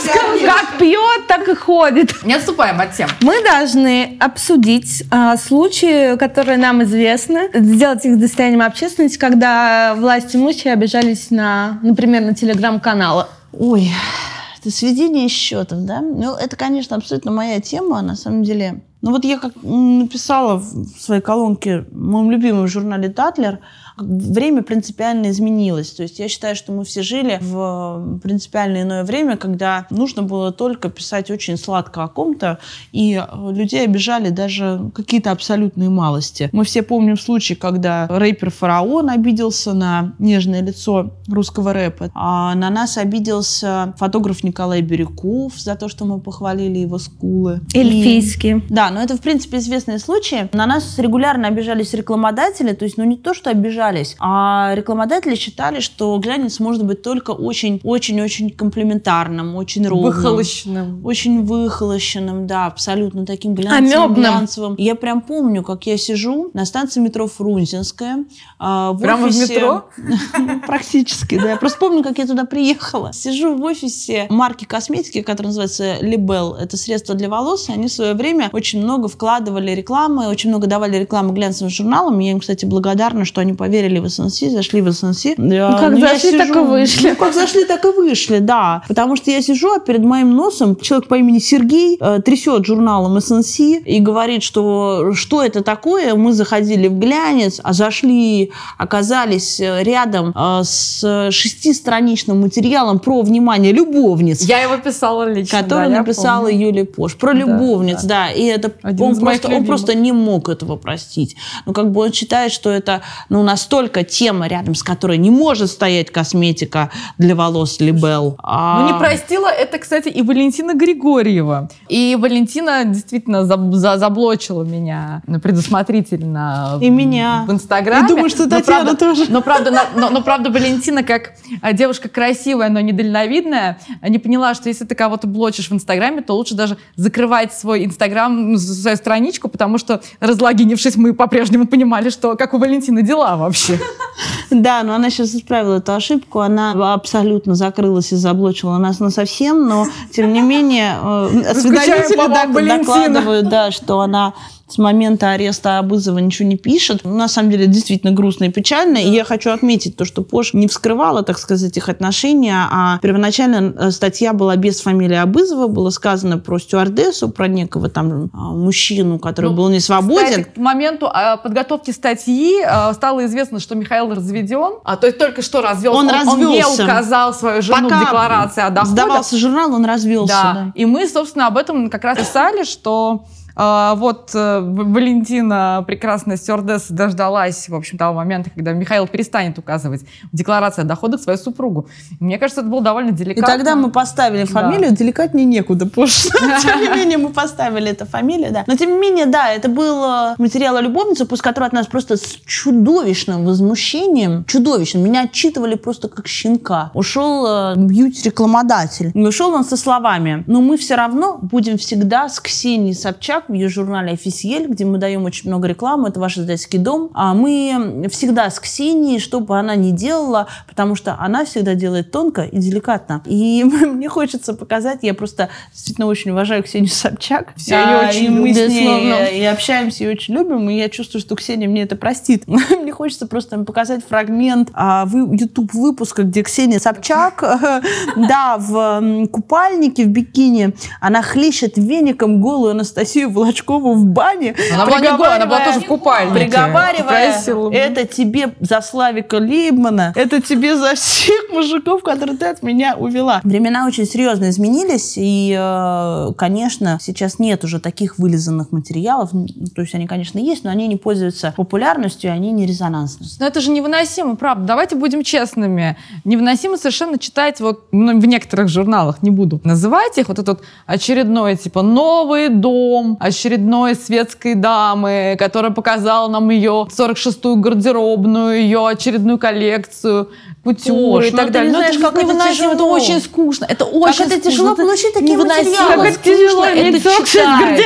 как пьет, так и ходит. Не отступаем от тем. Мы должны обсудить а, случаи, которые нам известны, сделать их достоянием общественности, когда власти имущие обижались на, например, на телеграм-каналы. Ой, это сведение счетов, да? Ну, это, конечно, абсолютно моя тема, на самом деле. Ну, вот я как написала в своей колонке в моем любимом журнале «Татлер», время принципиально изменилось. То есть я считаю, что мы все жили в принципиально иное время, когда нужно было только писать очень сладко о ком-то, и э, людей обижали даже какие-то абсолютные малости. Мы все помним случай, когда рэпер Фараон обиделся на нежное лицо русского рэпа, а на нас обиделся фотограф Николай Бирюков за то, что мы похвалили его скулы. И- Эльфийские. да, но это, в принципе, известные случаи. На нас регулярно обижались рекламодатели, то есть, ну, не то, что обижались, а рекламодатели считали, что глянец может быть только очень-очень-очень комплементарным, очень ровным. Выхолощенным. Очень выхолощенным, да, абсолютно таким глянцевым, Амебным. глянцевым. Я прям помню, как я сижу на станции метро Фрунзенская. а, в Прямо в офисе- метро? Ну, Практически, да. Я просто помню, как я туда приехала. Сижу в офисе марки косметики, которая называется Libel. Это средство для волос. Они в свое время очень много вкладывали рекламы, очень много давали рекламы глянцевым журналам. Я им, кстати, благодарна, что они поверили в СНС, зашли в СНС. Ну, как зашли, так и вышли. Ну, как зашли, так и вышли, да. Потому что я сижу, а перед моим носом человек по имени Сергей э, трясет журналом СНС и говорит, что что это такое. Мы заходили в глянец, а зашли, оказались э, рядом э, с шестистраничным материалом про, внимание, любовниц. Я его писала лично. Которую да, я написала помню. Юлия Пош. Про Да, любовниц, да. И это Один он просто, он просто не мог этого простить. Ну, как бы он считает, что это ну, настолько тема, рядом с которой не может стоять косметика для волос Либел. А- Ну, не простила это, кстати, и Валентина Григорьева. И Валентина действительно за- за- заблочила меня предусмотрительно И в- меня. в Инстаграме. И думаю, что Но Татьяна правда- тоже. Но правда, на- но, но правда Валентина, как а, девушка красивая, но недальновидная, не поняла, что если ты кого-то блочишь в Инстаграме, то лучше даже закрывать свой Инстаграм, ну, свою страничку, потому что, разлогинившись, мы по-прежнему понимали, что как у Валентины дела вообще. Да, но она сейчас исправила эту ошибку. Она абсолютно закрылась и заблочила нас на совсем, но тем не менее э, осведомители Валентина. докладывают, да, что она с момента ареста Абызова ничего не пишет. Ну, На самом деле, действительно грустно и печально. И я хочу отметить то, что Пош не вскрывала, так сказать, их отношения, а первоначально э, статья была без фамилии Абызова, было сказано про стюардессу, про некого там а, мужчину, который Ну, был не свободен. Кстати, к моменту а, подготовки статьи а, стало известно, что Михаил разведен. А, то есть только что развелся. Он не развелся. указал свою жену Пока в декларации о доходах. сдавался журнал, он развелся. Да. да. И мы, собственно, об этом как раз писали, что вот э, Валентина, прекрасная стюардесса, дождалась, в общем, того момента, когда Михаил перестанет указывать в декларации о доходах свою супругу. Мне кажется, это было довольно деликатно. И тогда мы поставили фамилию, да. деликатнее некуда, пошло. Тем не менее, мы поставили эту фамилию, да. Но тем не менее, да, это был э, материал о любовнице, после которого от нас просто с чудовищным возмущением, чудовищным, меня отчитывали просто как щенка. Ушел э, бьюти-рекламодатель. Ушел он со словами, но мы все равно будем всегда с Ксенией Собчак в ее журнале «Официель», где мы даем очень много рекламы, это ваш издательский дом, а мы всегда с Ксенией, что бы она ни делала, потому что она всегда делает тонко и деликатно. И мне хочется показать, я просто действительно очень уважаю Ксению Собчак. Все а, очень и мы с ней и общаемся, и очень любим, и я чувствую, что Ксения мне это простит. мне хочется просто показать фрагмент а, YouTube выпуска, где Ксения Собчак, да, в купальнике, в бикини, она хлещет веником голую Анастасию Волочкову в бане. Она была не голая, она была тоже в купальнике. Приговаривая, это тебе за Славика Лейбмана, это тебе за всех мужиков, которые ты от меня увела. Времена очень серьезно изменились, и, э, конечно, сейчас нет уже таких вылизанных материалов. То есть они, конечно, есть, но они не пользуются популярностью, они не резонансны. Но это же невыносимо, правда. Давайте будем честными. Невыносимо совершенно читать вот ну, в некоторых журналах, не буду называть их, вот этот очередной, типа, новый дом очередной светской дамы, которая показала нам ее 46-ю гардеробную, ее очередную коллекцию, кутюр и так далее. Но знаешь, как это тяжело. Это очень скучно. Это очень как это тяжело получить такие материалы. Как это тяжело это читать.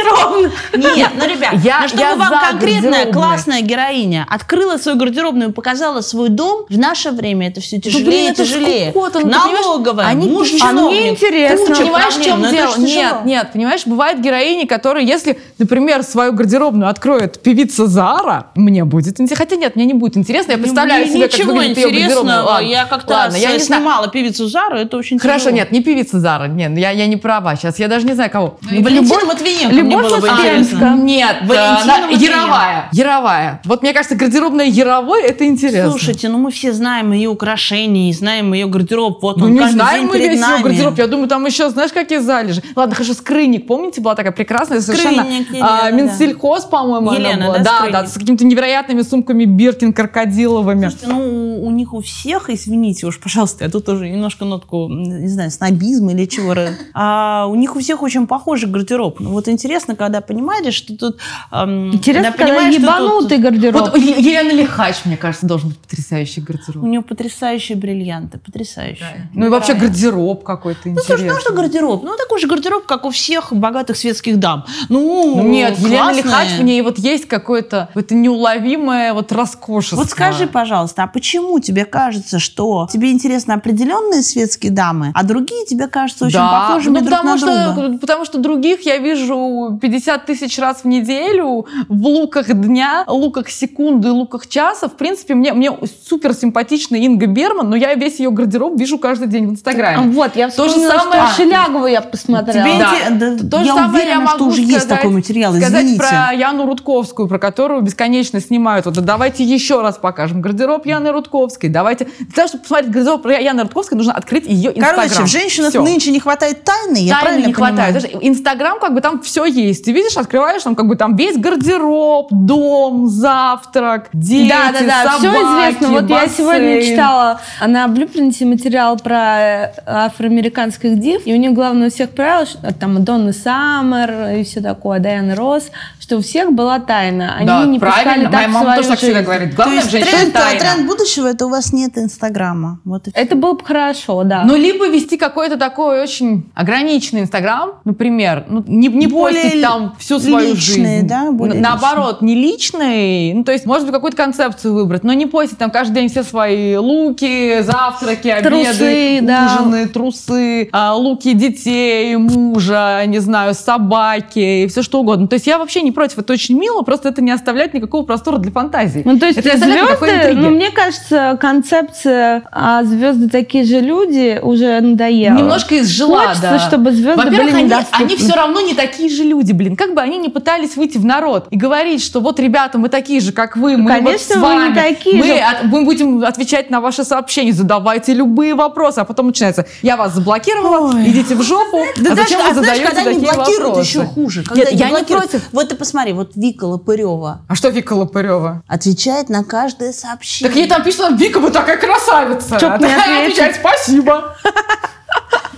Нет, ну, ребят, я, ну, чтобы я вам конкретная классная героиня открыла свою гардеробную, показала свой дом, в наше время это все тяжелее и тяжелее. Налоговая, они муж А мне интересно. Понимаешь, в чем дело? Нет, нет, понимаешь, бывают героини, которые, если, например, свою гардеробную откроет певица Зара, мне будет интересно. Хотя нет, мне не будет интересно. Я представляю себе, как выглядит ее гардеробная я как-то Ладно, я не снимала знаю. певицу Зару, это очень Хорошо, тяжело. нет, не певица Зара, нет, я, я не права сейчас, я даже не знаю кого. Ну, Валентина Матвиенко Любовь было бы интересно. Нет, Валентина э, Яровая. Яровая. Вот мне кажется, гардеробная Яровой, это интересно. Слушайте, ну мы все знаем ее украшения, знаем ее гардероб, вот ну, он не знаем мы весь ее гардероб, я думаю, там еще, знаешь, какие залежи. Ладно, хорошо, Скрынник, помните, была такая прекрасная совершенно... Скрынник, Елена, а, Минсельхоз, по-моему, Елена, была. Да, да, да, с какими-то невероятными сумками Биркин, крокодиловыми. Слушайте, ну у них у всех, извините уж, пожалуйста, я тут тоже немножко нотку, не знаю, снобизма или чего. А у них у всех очень похожий гардероб. Ну вот интересно, когда понимаешь, что тут... Эм, интересно, когда, когда ебанутый тут... гардероб. Вот Елена Лихач, мне кажется, должен быть потрясающий гардероб. У нее потрясающие бриллианты, потрясающие. Да. Ну и вообще гардероб какой-то ну, интересный. Ну, что гардероб? Ну, такой же гардероб, как у всех богатых светских дам. Ну, ну Нет, классная. Елена Лихач, в ней вот есть какое-то это неуловимое вот роскошество. Вот скажи, пожалуйста, а почему тебе кажется, что тебе интересно определенные светские дамы, а другие тебе кажутся очень да, похожими ну, друг потому на что, друга? Потому что других я вижу 50 тысяч раз в неделю в луках дня, луках секунды, луках часа. В принципе, мне, мне супер симпатична Инга Берман, но я весь ее гардероб вижу каждый день в Инстаграме. Вот, я То же самое... что Шелягову я посмотрела. Тебе да. Да, То же я самое уверена, я могу что уже сказать, есть такой материал, сказать извините. про Яну Рудковскую, про которую бесконечно снимают. Вот, давайте еще раз покажем гардероб Яны Рудковской. Давайте. Для того, чтобы посмотреть гардероб Яны Рудковской, нужно открыть ее Инстаграм. Короче, в женщинах Все. нынче не хватает тайны, я тайны правильно не понимаю? хватает. Инстаграм, как бы там все есть. Ты видишь, открываешь, там как бы там весь гардероб, дом, завтрак, дети, Да, да, да, собаки, все известно. Вот бассейн. я сегодня читала на Блюпринте материал про афроамериканских див, и у них главное у всех правило, что, там Донна Саммер и все такое, Дайана Росс, что у всех была тайна. Они да, не правильно. пускали Моя мама тоже так всегда говорит. Главное, То есть тренд, тренд будущего это у вас нет Инстаграма. Вот это было бы хорошо, да. Ну, либо вести какой-то такой очень ограниченный Инстаграм, например, ну, не, не Более постить там всю свою личные, жизнь. Да? Более Наоборот, личные. не личный, ну, то есть, может быть, какую-то концепцию выбрать, но не постить там каждый день все свои луки, завтраки, трусы, обеды, да. ужины, трусы, а, луки детей, мужа, не знаю, собаки и все что угодно. То есть я вообще не против, это очень мило, просто это не оставляет никакого простора для фантазии. Ну, то есть это звезды, ну, мне кажется, концепция а звезды такие же люди уже надоела. Немножко изжила, Хочется, да. чтобы звезды Во-первых, были они, они все равно не такие же люди, блин. Как бы они не пытались выйти в народ и говорить, что вот, ребята, мы такие же, как вы, мы Конечно, вот с вами, не такие мы, же. от- мы будем отвечать на ваши сообщения, задавайте любые вопросы, а потом начинается, я вас заблокировала, Ой. идите в жопу, Да а даже, зачем а вы знаешь, задаете когда не такие блокируют, вопросы? еще хуже. Когда Нет, я не блокируют. против. Вот ты посмотри, вот Вика Лопырева А что Вика Лопырева? отвечает на каждое сообщение. Так ей там пишут, Вика, вы такая красавица. Чё б А не отвечает, спасибо.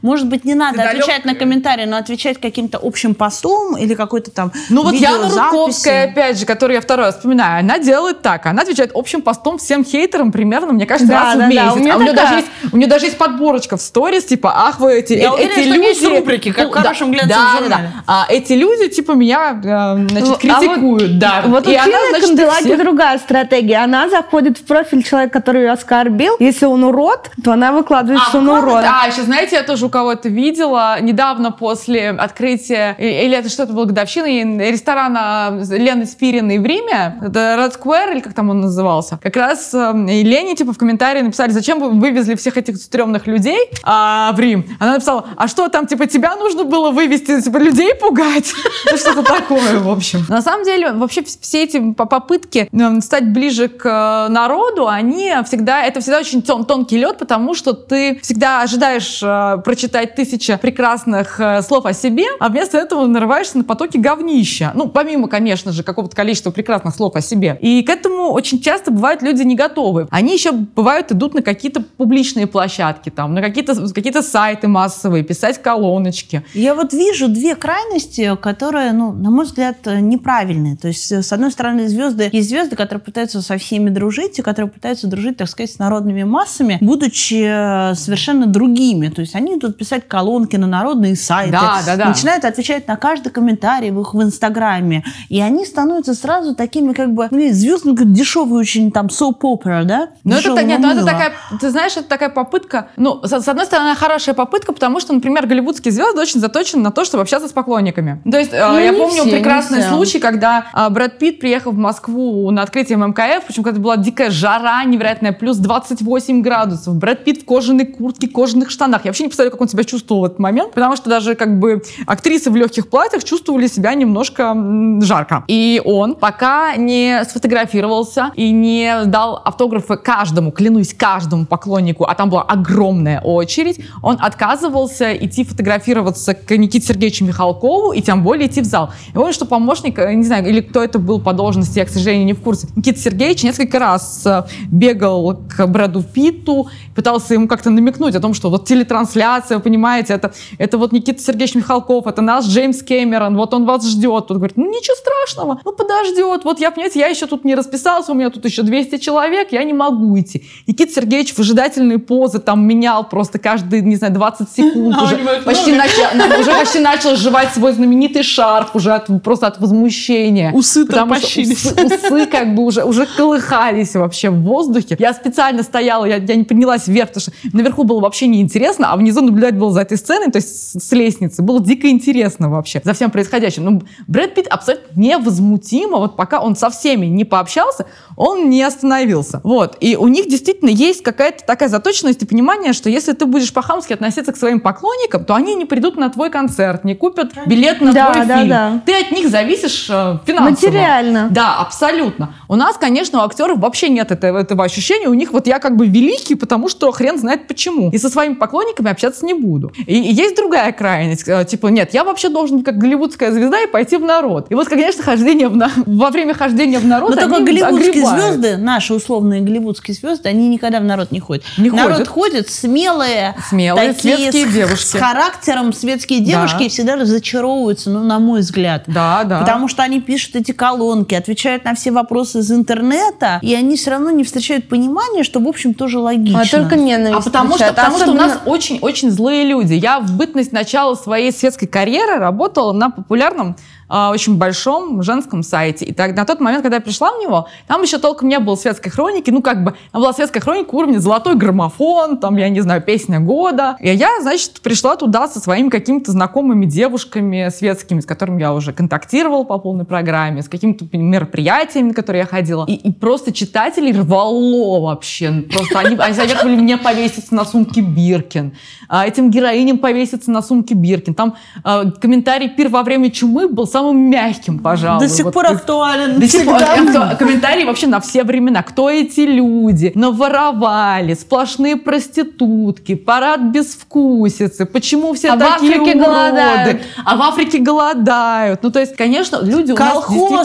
Может быть, не надо Ты отвечать на комментарии, но отвечать каким-то общим постом или какой-то там Ну вот Яна. Рудковская, опять же, которую я второй раз вспоминаю, она делает так. Она отвечает общим постом всем хейтерам примерно, мне кажется, Да, раз да, в да, месяц. у неё а у нее, такая. даже есть, у нее даже есть подборочка в сторис, типа, ах вы эти, Я э- уверена, эти что люди... есть рубрики, как в Ну, да, хорошем глянцевом да, да, журнале. да. А эти люди, типа, меня, э, значит, Ну, а критикуют, да. Вот у И она, значит, Канделаки всех- другая стратегия. Она заходит в профиль человека, который ее оскорбил. Если он урод, то она выкладывает, что он урод. А, еще знаете, я тоже кого-то видела недавно после открытия, или это что-то было годовщины ресторана Лены Спириной в Риме, это Red Square, или как там он назывался, как раз э, и Лене типа в комментарии написали, зачем вы вывезли всех этих стрёмных людей а, в Рим? Она написала, а что там, типа, тебя нужно было вывести, типа, людей пугать? Ну, Что-то такое, в общем. На самом деле, вообще вс- все эти по- попытки э, стать ближе к э, народу, они всегда, это всегда очень тон- тонкий лед, потому что ты всегда ожидаешь э, прочитать тысяча прекрасных э, слов о себе, а вместо этого нарываешься на потоки говнища. Ну, помимо, конечно же, какого-то количества прекрасных слов о себе. И к этому очень часто бывают люди не готовы. Они еще бывают идут на какие-то публичные площадки, там, на какие-то какие сайты массовые, писать колоночки. Я вот вижу две крайности, которые, ну, на мой взгляд, э, неправильные. То есть, э, с одной стороны, звезды, есть звезды, которые пытаются со всеми дружить, и которые пытаются дружить, так сказать, с народными массами, будучи совершенно другими. То есть, они идут писать колонки на народные сайты, Да, да, да. начинают отвечать на каждый комментарий в их в Инстаграме. И они становятся сразу такими, как бы, ну, звезды как дешевые очень, там, opera, да? Ну, это, нет, ну, это такая, ты знаешь, это такая попытка, ну, с, с одной стороны, хорошая попытка, потому что, например, голливудские звезды очень заточены на то, чтобы общаться с поклонниками. То есть, э, Ну, я помню все, прекрасный случай, когда э, Брэд Питт приехал в Москву на открытие МКФ, причем когда была дикая жара невероятная, плюс 28 градусов. Брэд Питт в кожаной куртке, кожаных штанах. Я вообще не представляю, как он себя чувствовал в этот момент, потому что даже как бы актрисы в легких платьях чувствовали себя немножко жарко. И он пока не сфотографировался и не дал автографы каждому, клянусь, каждому поклоннику, а там была огромная очередь, он отказывался идти фотографироваться к Никите Сергеевичу Михалкову и тем более идти в зал. И он, что помощник, э, не знаю, или кто это был по должности, я, к сожалению, не в курсе, Никита Сергеевич несколько раз э, бегал к Брэду Питту, пытался ему как-то намекнуть о том, что вот телетрансляция, вы понимаете, это, это вот Никита Сергеевич Михалков, это наш Джеймс Кэмерон, вот он вас ждет. Тут говорит, ну ничего страшного, ну подождет, вот я, понимаете, я еще тут не расписался, у меня тут еще 200 человек, я не могу идти. Никита Сергеевич выжидательные позы там менял просто каждые, не знаю, 20 секунд уже. Почти начал, уже почти начал сживать свой знаменитый шарф уже от, просто от возмущения. Усы Потому что усы, усы как бы уже, уже колыхались вообще в воздухе. Я специально стояла, я, я не поднялась вверх, потому что наверху было вообще неинтересно, а внизу наблюдать было за этой сценой, то есть с, лестницы. Было дико интересно вообще за всем происходящим. Ну, Брэд Питт абсолютно невозмутимо, вот пока он со всеми не пообщался, он не остановился. Вот. И у них действительно есть какая-то такая заточенность и понимание, что если ты будешь по-хамски относиться к своим поклонникам, то они не придут на твой концерт, не купят билет на Да, твой да, фильм. да. Ты от них зависишь э, финансово. Материально. Да, абсолютно. У нас, конечно, у актеров вообще нет этого, этого ощущения. У них вот я как бы великий, потому что хрен знает почему. И со своими поклонниками общаться не буду. И, и есть другая крайность. э, Типа, нет, я вообще должен быть как голливудская звезда и пойти в народ. И вот, конечно, хождение в на- во время хождения в народ Но только голливудские огребают. звезды, наши условные голливудские звезды, они никогда в народ не ходят. Не народ ходят. ходят смелые, Смелые, такие светские с, девушки. с характером светские Да. девушки и всегда разочаровываются, ну, на мой взгляд. Да, да. Потому что они пишут эти колонки, отвечают на все вопросы из интернета, и они все равно не встречают понимания, что, в общем, тоже логично. А только ненависть. А потому что, встречает. потому что у нас очень-очень злые люди. Я в бытность начала своей светской карьеры работала на популярном, а, очень большом женском сайте. И так, на тот момент, когда я пришла в него, там еще толком не было светской хроники. Ну, как бы, там была светская хроника уровня «Золотой граммофон», там, я не знаю, «Песня года». И я, значит, пришла туда со своими какими-то знакомыми девушками светскими, с которыми я уже контактировала по полной программе, с какими-то мероприятиями, на которые я ходила. И, и просто читателей рвало вообще. Просто они, они советовали мне повеситься на сумке Биркин. А этим героиням повеситься на сумке Биркин. Там а, комментарий «Пир во время чумы» был самым самым мягким, пожалуй. До сих Вот пор актуален. до сих пор акту- комментарии вообще на все времена. Кто эти люди? Наворовали, сплошные проститутки, парад безвкусицы. Почему все А в такие Африке уроды? голодают. А в Африке голодают. Ну, то есть, конечно, люди у нас Колхоз действительно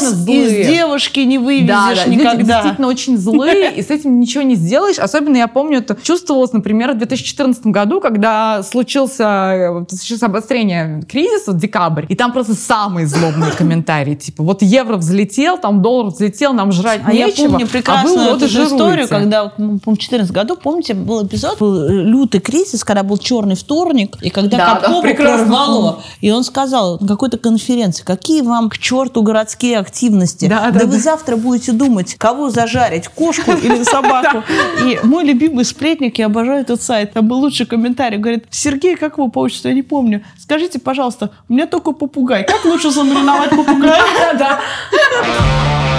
злые. из девушки не Да, вывезешь да, люди никогда. действительно очень злые, и с этим ничего не сделаешь. Особенно я помню, это чувствовалось, например, в 2014 году, когда случился, э, случилось обострение кризиса, декабрь, и там просто самые злобные комментарии, типа, вот евро взлетел, там доллар взлетел, нам жрать А я нечего, помню а вы, прекрасную уроды, эту же историю, когда вот, ну, по 2014 году, помните, был эпизод, был э, лютый кризис, когда был черный вторник, и когда Да, да, Капкова прекрасно. прорвало, и он сказал на какой-то конференции, какие вам к черту городские активности, Да, да да, вы да. завтра будете думать, кого зажарить, кошку или собаку. И мой любимый сплетник, я обожаю этот сайт, там был лучший комментарий, говорит, Сергей, как его по я не помню, скажите, пожалуйста, у меня только попугай, как лучше замариновать попугая? Да.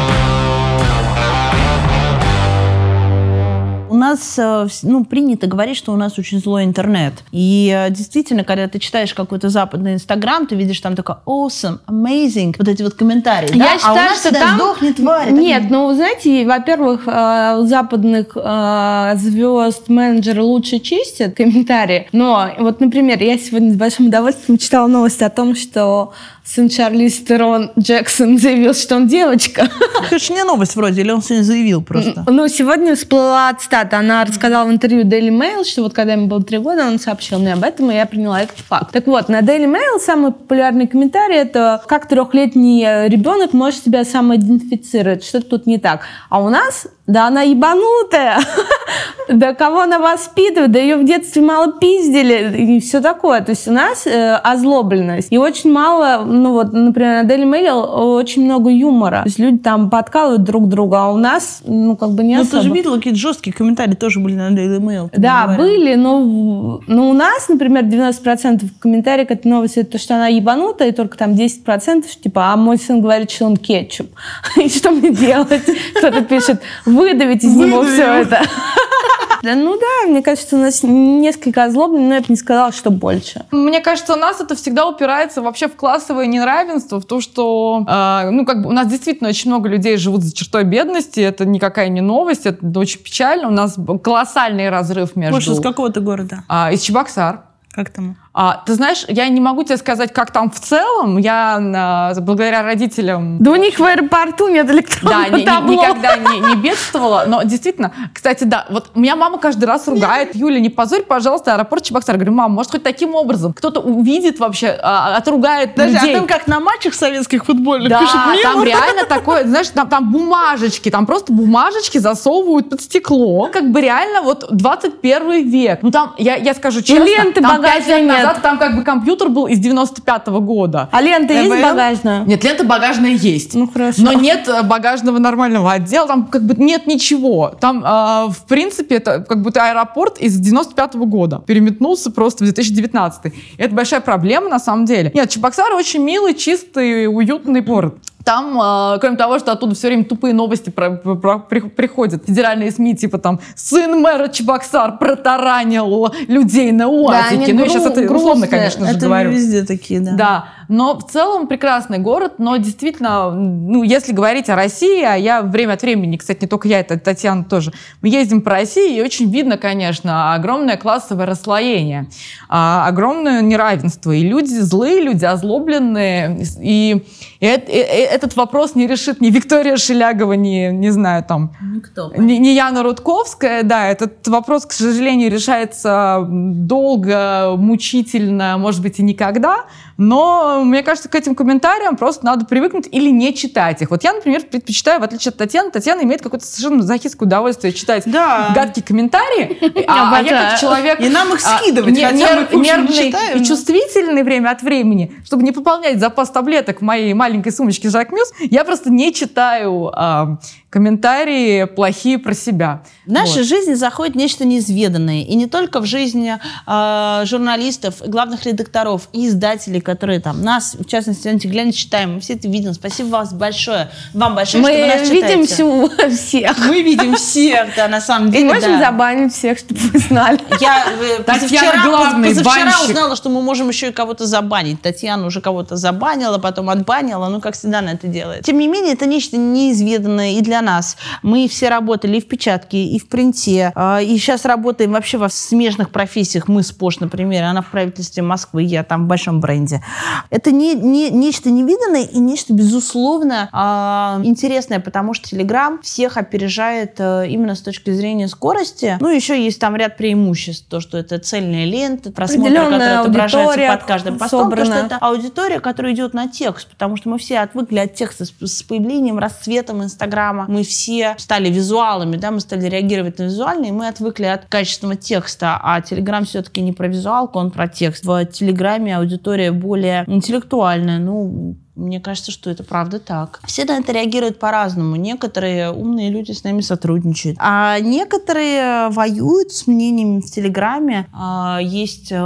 У нас э, ну, принято говорить, что у нас очень злой интернет. И э, действительно, когда ты читаешь какой-то западный инстаграм, ты видишь там такое awesome, amazing, вот эти вот комментарии. да? Я а считаю, у нас что там... сдохни, тварь. Нет, ну, вы знаете, во-первых, э, у западных звезд менеджеры лучше чистят комментарии. Но вот, например, я сегодня с большим удовольствием читала новость о том, что сын Чарли Стерон Джексон заявил, что он девочка. Это же не новость вроде, или он сегодня заявил просто? Ну, сегодня всплыла цитата. Она рассказала в интервью Daily Mail, что вот когда ему было три года, он сообщил мне об этом, и я приняла этот факт. Так вот, на Daily Mail самый популярный комментарий это как трехлетний ребенок может себя самоидентифицировать, что тут не так. А у нас, да она ебанутая, да кого она воспитывает, да ее в детстве мало пиздили, и все такое. То есть у нас э, озлобленность. И очень мало, ну вот, например, на Daily Mail очень много юмора. То есть люди там подкалывают друг друга, а у нас, ну, как бы не Ну, особо. ты же видела, какие жесткие комментарии тоже были на Daily Mail. Да, были, но, но у нас, например, 90% комментариев к этой новости это то, что она ебанутая, и только там 10% типа, а мой сын говорит, что он кетчуп. И что мне делать? Кто-то пишет, выдавить из него все это. Да, ну да, мне кажется, у нас несколько озлобленных, но я бы не сказала, что больше. Мне кажется, у нас это всегда упирается вообще в классовое неравенство, в то, что, э, ну, как бы у нас действительно очень много людей живут за чертой бедности, это никакая не новость, это очень печально. У нас колоссальный разрыв между... Гоша, с какого ты города? А, из Чебоксар. Как там? А, ты знаешь, я не могу тебе сказать, как там в целом. Я а, благодаря родителям Да у них в аэропорту нет да, электронного ни- ни- табло. никогда не, не бедствовала. Но действительно, кстати, да, вот меня мама каждый раз ругает. Юля, не позорь, пожалуйста, аэропорт Чебоксар. Я говорю, мам, может, хоть таким образом кто-то увидит вообще, а, отругает Подожди, людей. а там как на матчах советских футбольных Да, пишут мемы? там реально такое, знаешь, там, там бумажечки, там просто бумажечки засовывают под стекло. Как бы реально вот 21 век. Ну там, я, я скажу честно, ленты пять багажной лет нет. Назад там как бы компьютер был из 95 года. А лента есть ЭВЛ? багажная? Нет, лента багажная есть. Ну, хорошо. Но нет э, багажного нормального отдела, там как бы нет ничего. Там, э, в принципе, это как будто аэропорт из 95 года. Переметнулся просто в 2019. И это большая проблема на самом деле. Нет, Чебоксары очень милый, чистый, уютный город. Там, э, кроме того, что оттуда все время тупые новости про- про- при- приходят, федеральные СМИ, типа там, сын мэра Чебоксар протаранил людей на УАЗике. они ну, я сейчас гру- это условно, грустные. конечно же, Это говорю. везде такие, да. Да, но в целом прекрасный город, но действительно, ну, если говорить о России, а я время от времени, кстати, не только я, это Татьяна тоже, мы ездим по России, и очень видно, конечно, огромное классовое расслоение, а, огромное неравенство, и люди злые, люди озлобленные, и, и э- этот вопрос не решит ни Виктория Шелягова, ни, не знаю, там, Никто. не, не Яна Рудковская, да, этот вопрос, к сожалению, решается долго, мучительно, может быть, и никогда. Но мне кажется, к этим комментариям просто надо привыкнуть или не читать их. Вот я, например, предпочитаю, в отличие от Татьяны, Татьяна имеет какое-то совершенно мазохистское удовольствие читать Да. гадкие комментарии. А, а я как человек... И нам их скидывать, нервный и чувствительный время от времени, чтобы не пополнять запас таблеток в моей маленькой сумочке Жак Мюс, я просто не читаю комментарии плохие про себя. В нашей вот. жизни заходит нечто неизведанное. И не только в жизни э, журналистов, главных редакторов и издателей, которые там нас, в частности, антиглянец читаем. Мы все это видим. Спасибо вам большое. Вам большое, мы что вы нас видим читаете. всех. Мы видим всех, да, на самом деле. И можем да. забанить всех, чтобы вы знали. Я э, позавчера, главный позавчера узнала, что мы можем еще и кого-то забанить. Татьяна уже кого-то забанила, потом отбанила, ну, как всегда она это делает. Тем не менее, это нечто неизведанное и для нас. Мы все работали и в печатке, и в принте. А, и сейчас работаем вообще во смежных профессиях. Мы с Пош, например, она в правительстве Москвы, я там в большом бренде. Это не, не, нечто невиданное и нечто, безусловно, э, интересное, потому что Telegram всех опережает э, именно с точки зрения скорости. Ну, еще есть там ряд преимуществ. То, что это цельная лента, просмотр, который отображается под каждым постом. Собрана. То, что это аудитория, которая идет на текст, потому что мы все отвыкли от текста с, с появлением, расцветом Инстаграма. Мы все стали визуалами, да, мы стали реагировать на визуальный, мы отвыкли от качественного текста, а Телеграм все-таки не про визуалку, он про текст. В Телеграме аудитория более интеллектуальная, ну, мне кажется, что это правда так. Все на это реагируют по-разному. Некоторые умные люди с нами сотрудничают, а некоторые воюют с мнениями в Телеграме. А, есть э,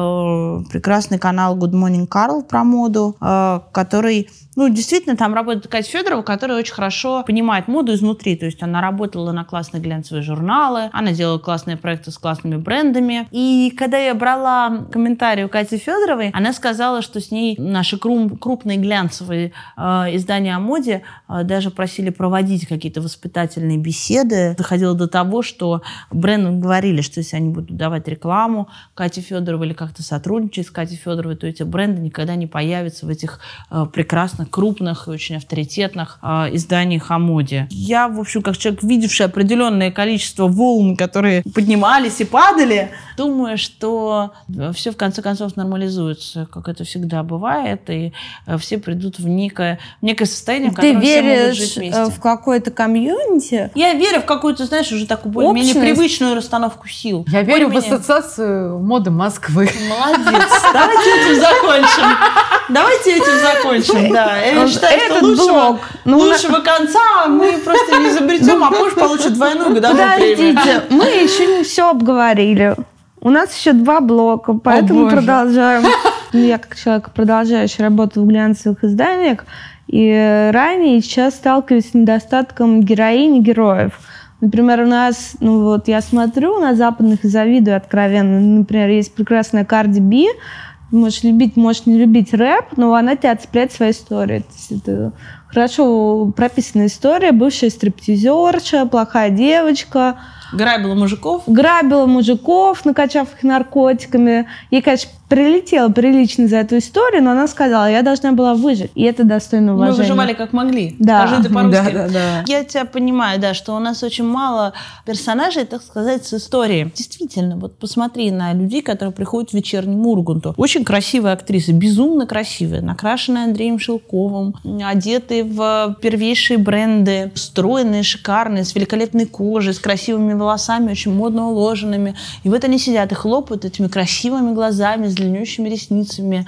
прекрасный канал Good Morning Carl про моду, э, который ну, действительно, там работает Катя Федорова, которая очень хорошо понимает моду изнутри. То есть она работала на классные глянцевые журналы, она делала классные проекты с классными брендами. И когда я брала комментарий у Кати Федоровой, она сказала, что с ней наши крупные глянцевые э, издания о моде э, даже просили проводить какие-то воспитательные беседы. Доходило до того, что брендам говорили, что если они будут давать рекламу Кате Федоровой или как-то сотрудничать с Катей Федоровой, то эти бренды никогда не появятся в этих э, прекрасных прекрасных, крупных и очень авторитетных э, изданиях о моде. Я, в общем, как человек, видевший определенное количество волн, которые поднимались и падали, думаю, что все в конце концов нормализуется, как это всегда бывает, и э, все придут в некое, в некое состояние, в котором Ты все могут жить вместе. Э, в какое-то комьюнити? Я верю в какую-то, знаешь, уже такую более-менее привычную расстановку сил. Я верю в ассоциацию моды Москвы. Молодец. Давайте этим закончим. Давайте этим закончим, да. Я считаю, Этот что лучшего, блок. Ну, лучшего конца мы просто не изобретем, а позже получит двойную годовую премию. Подождите, мы еще не все обговорили. У нас еще два блока, поэтому О, продолжаем. Я как человек, продолжающий работать в глянцевых изданиях, и ранее и сейчас сталкиваюсь с недостатком героинь и героев. Например, у нас, ну вот я смотрю на западных и завидую откровенно. Например, есть прекрасная Карди Би, можешь любить, можешь не любить рэп, но она тебя цепляет своей историей. То есть это хорошо прописанная история, бывшая стриптизерша, плохая девочка. Грабила мужиков? Грабила мужиков, накачав их наркотиками. Ей, конечно, прилетела прилично за эту историю, но она сказала, я должна была выжить. И это достойно уважения. Мы выживали как могли. Да. Скажи ты по-русски. Да, да, да. Я тебя понимаю, да, что у нас очень мало персонажей, так сказать, с историей. Действительно, вот посмотри на людей, которые приходят в вечерний Мургунту. Очень красивые актрисы, безумно красивые, накрашенные Андреем Шелковым, одетые в первейшие бренды, стройные, шикарные, с великолепной кожей, с красивыми волосами, очень модно уложенными. И вот они сидят и хлопают этими красивыми глазами, с длиннющими ресницами.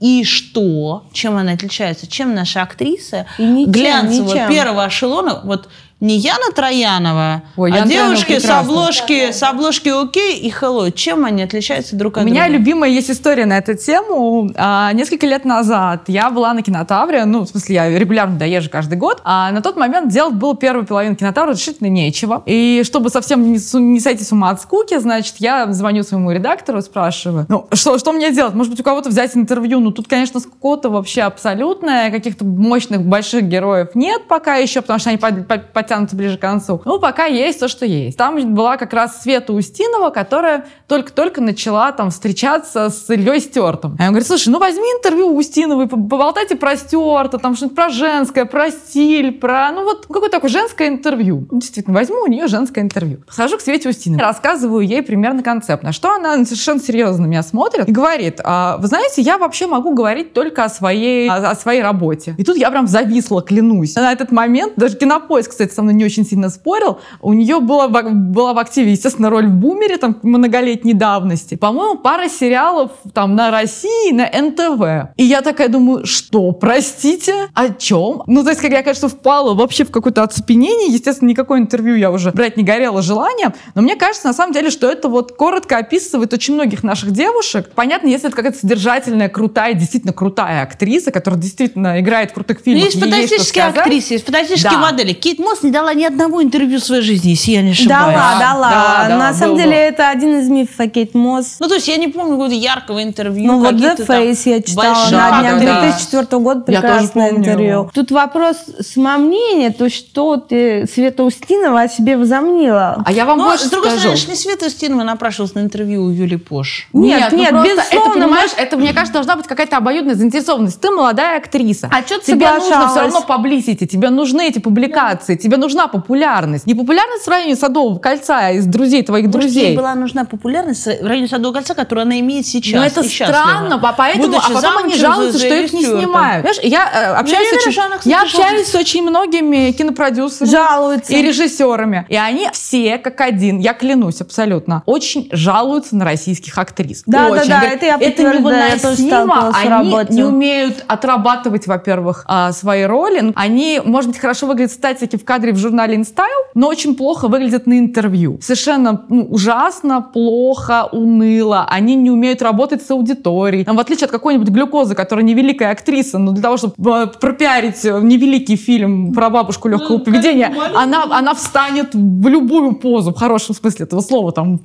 И что? Чем она отличается? Чем наша актриса ничем, глянцевого ничем. первого эшелона, вот не Яна Троянова, Ой, а Яна девушки с обложки, с обложки «Окей» и «Hello». Чем они отличаются друг от друга? У меня любимая есть история на эту тему. А, несколько лет назад я была на кинотавре, ну, в смысле, я регулярно доезжу каждый год, а на тот момент делать было первую половину кинотавра решительно нечего. И чтобы совсем не, не сойти с ума от скуки, значит, я звоню своему редактору спрашиваю, ну, что, что мне делать? Может быть, у кого-то взять интервью? Ну, тут, конечно, скука вообще абсолютная, каких-то мощных больших героев нет пока еще, потому что они под, под, под подтянуться ближе к концу. Ну, пока есть то, что есть. Там была как раз Света Устинова, которая только-только начала там встречаться с Ильей Стертом. А я говорю, слушай, ну возьми интервью у Устиновой, поболтайте про Стерта, там что-нибудь про женское, про стиль, про, ну вот, какое такое женское интервью. Действительно, возьму у нее женское интервью. Схожу к Свете Устиновой, рассказываю ей примерно концепт, на что она совершенно серьезно меня смотрит и говорит, а, вы знаете, я вообще могу говорить только о своей, о, о своей работе. И тут я прям зависла, клянусь. На этот момент, даже кинопоиск, кстати, со мной не очень сильно спорил. У нее была, была в активе, естественно, роль в «Бумере», там, многолетней давности. По-моему, пара сериалов там на России, на НТВ. И я такая думаю, что, простите, о чем? Ну, то есть, как я, конечно, впала вообще в какое-то оцепенение. Естественно, никакое интервью я уже брать не горела желанием. Но мне кажется, на самом деле, что это вот коротко описывает очень многих наших девушек. Понятно, если это какая-то содержательная, крутая, действительно крутая актриса, которая действительно играет в крутых фильмах. Ну, есть фантастические актрисы, есть фантастические да. модели. Кейт Мосс не дала ни одного интервью в своей жизни, если я не ошибаюсь. Дала, дала. Да, да, На самом был, деле, это один из мифов о Кейт Мосс. Ну, то есть я не помню какого-то яркого интервью. Ну, вот The Face я читала большие, на днях да, 2004 да. года, прекрасное интервью. Тут вопрос самомнения, то что ты, Света Устинова, о себе возомнила. А я вам Но, больше с другой скажу. стороны, не Света Устинова напрашивалась на интервью у Юли Пош. Нет, нет, ну, безусловно. Это, понимаешь, это, мне кажется, должна быть какая-то обоюдная заинтересованность. Ты молодая актриса. А что ты Тебе нужно все равно поблизить, тебе нужны эти публикации, тебе нужна популярность. Не популярность в районе Садового кольца из друзей твоих Может, друзей. ей была нужна популярность в районе Садового кольца, которую она имеет сейчас. Но это странно, поэтому, а потом они жалуются, что их не снимают. Знаешь, я э, общаюсь, я, очень, верю, я общаюсь с очень многими кинопродюсерами жалуются. и режиссерами. И они все, как один, я клянусь абсолютно, очень жалуются на российских актрис. Да, очень. да, да, это я Это невыносимо. Они не умеют отрабатывать, во-первых, а, свои роли. Они, может быть, хорошо выглядят статики в кадре в журнале InStyle, но очень плохо выглядят на интервью. Совершенно ну, ужасно, плохо, уныло. Они не умеют работать с аудиторией. В отличие от какой-нибудь глюкозы, которая невеликая актриса, но для того, чтобы э, пропиарить невеликий фильм про бабушку легкого ну, поведения, она, она встанет в любую позу, в хорошем смысле этого слова. Там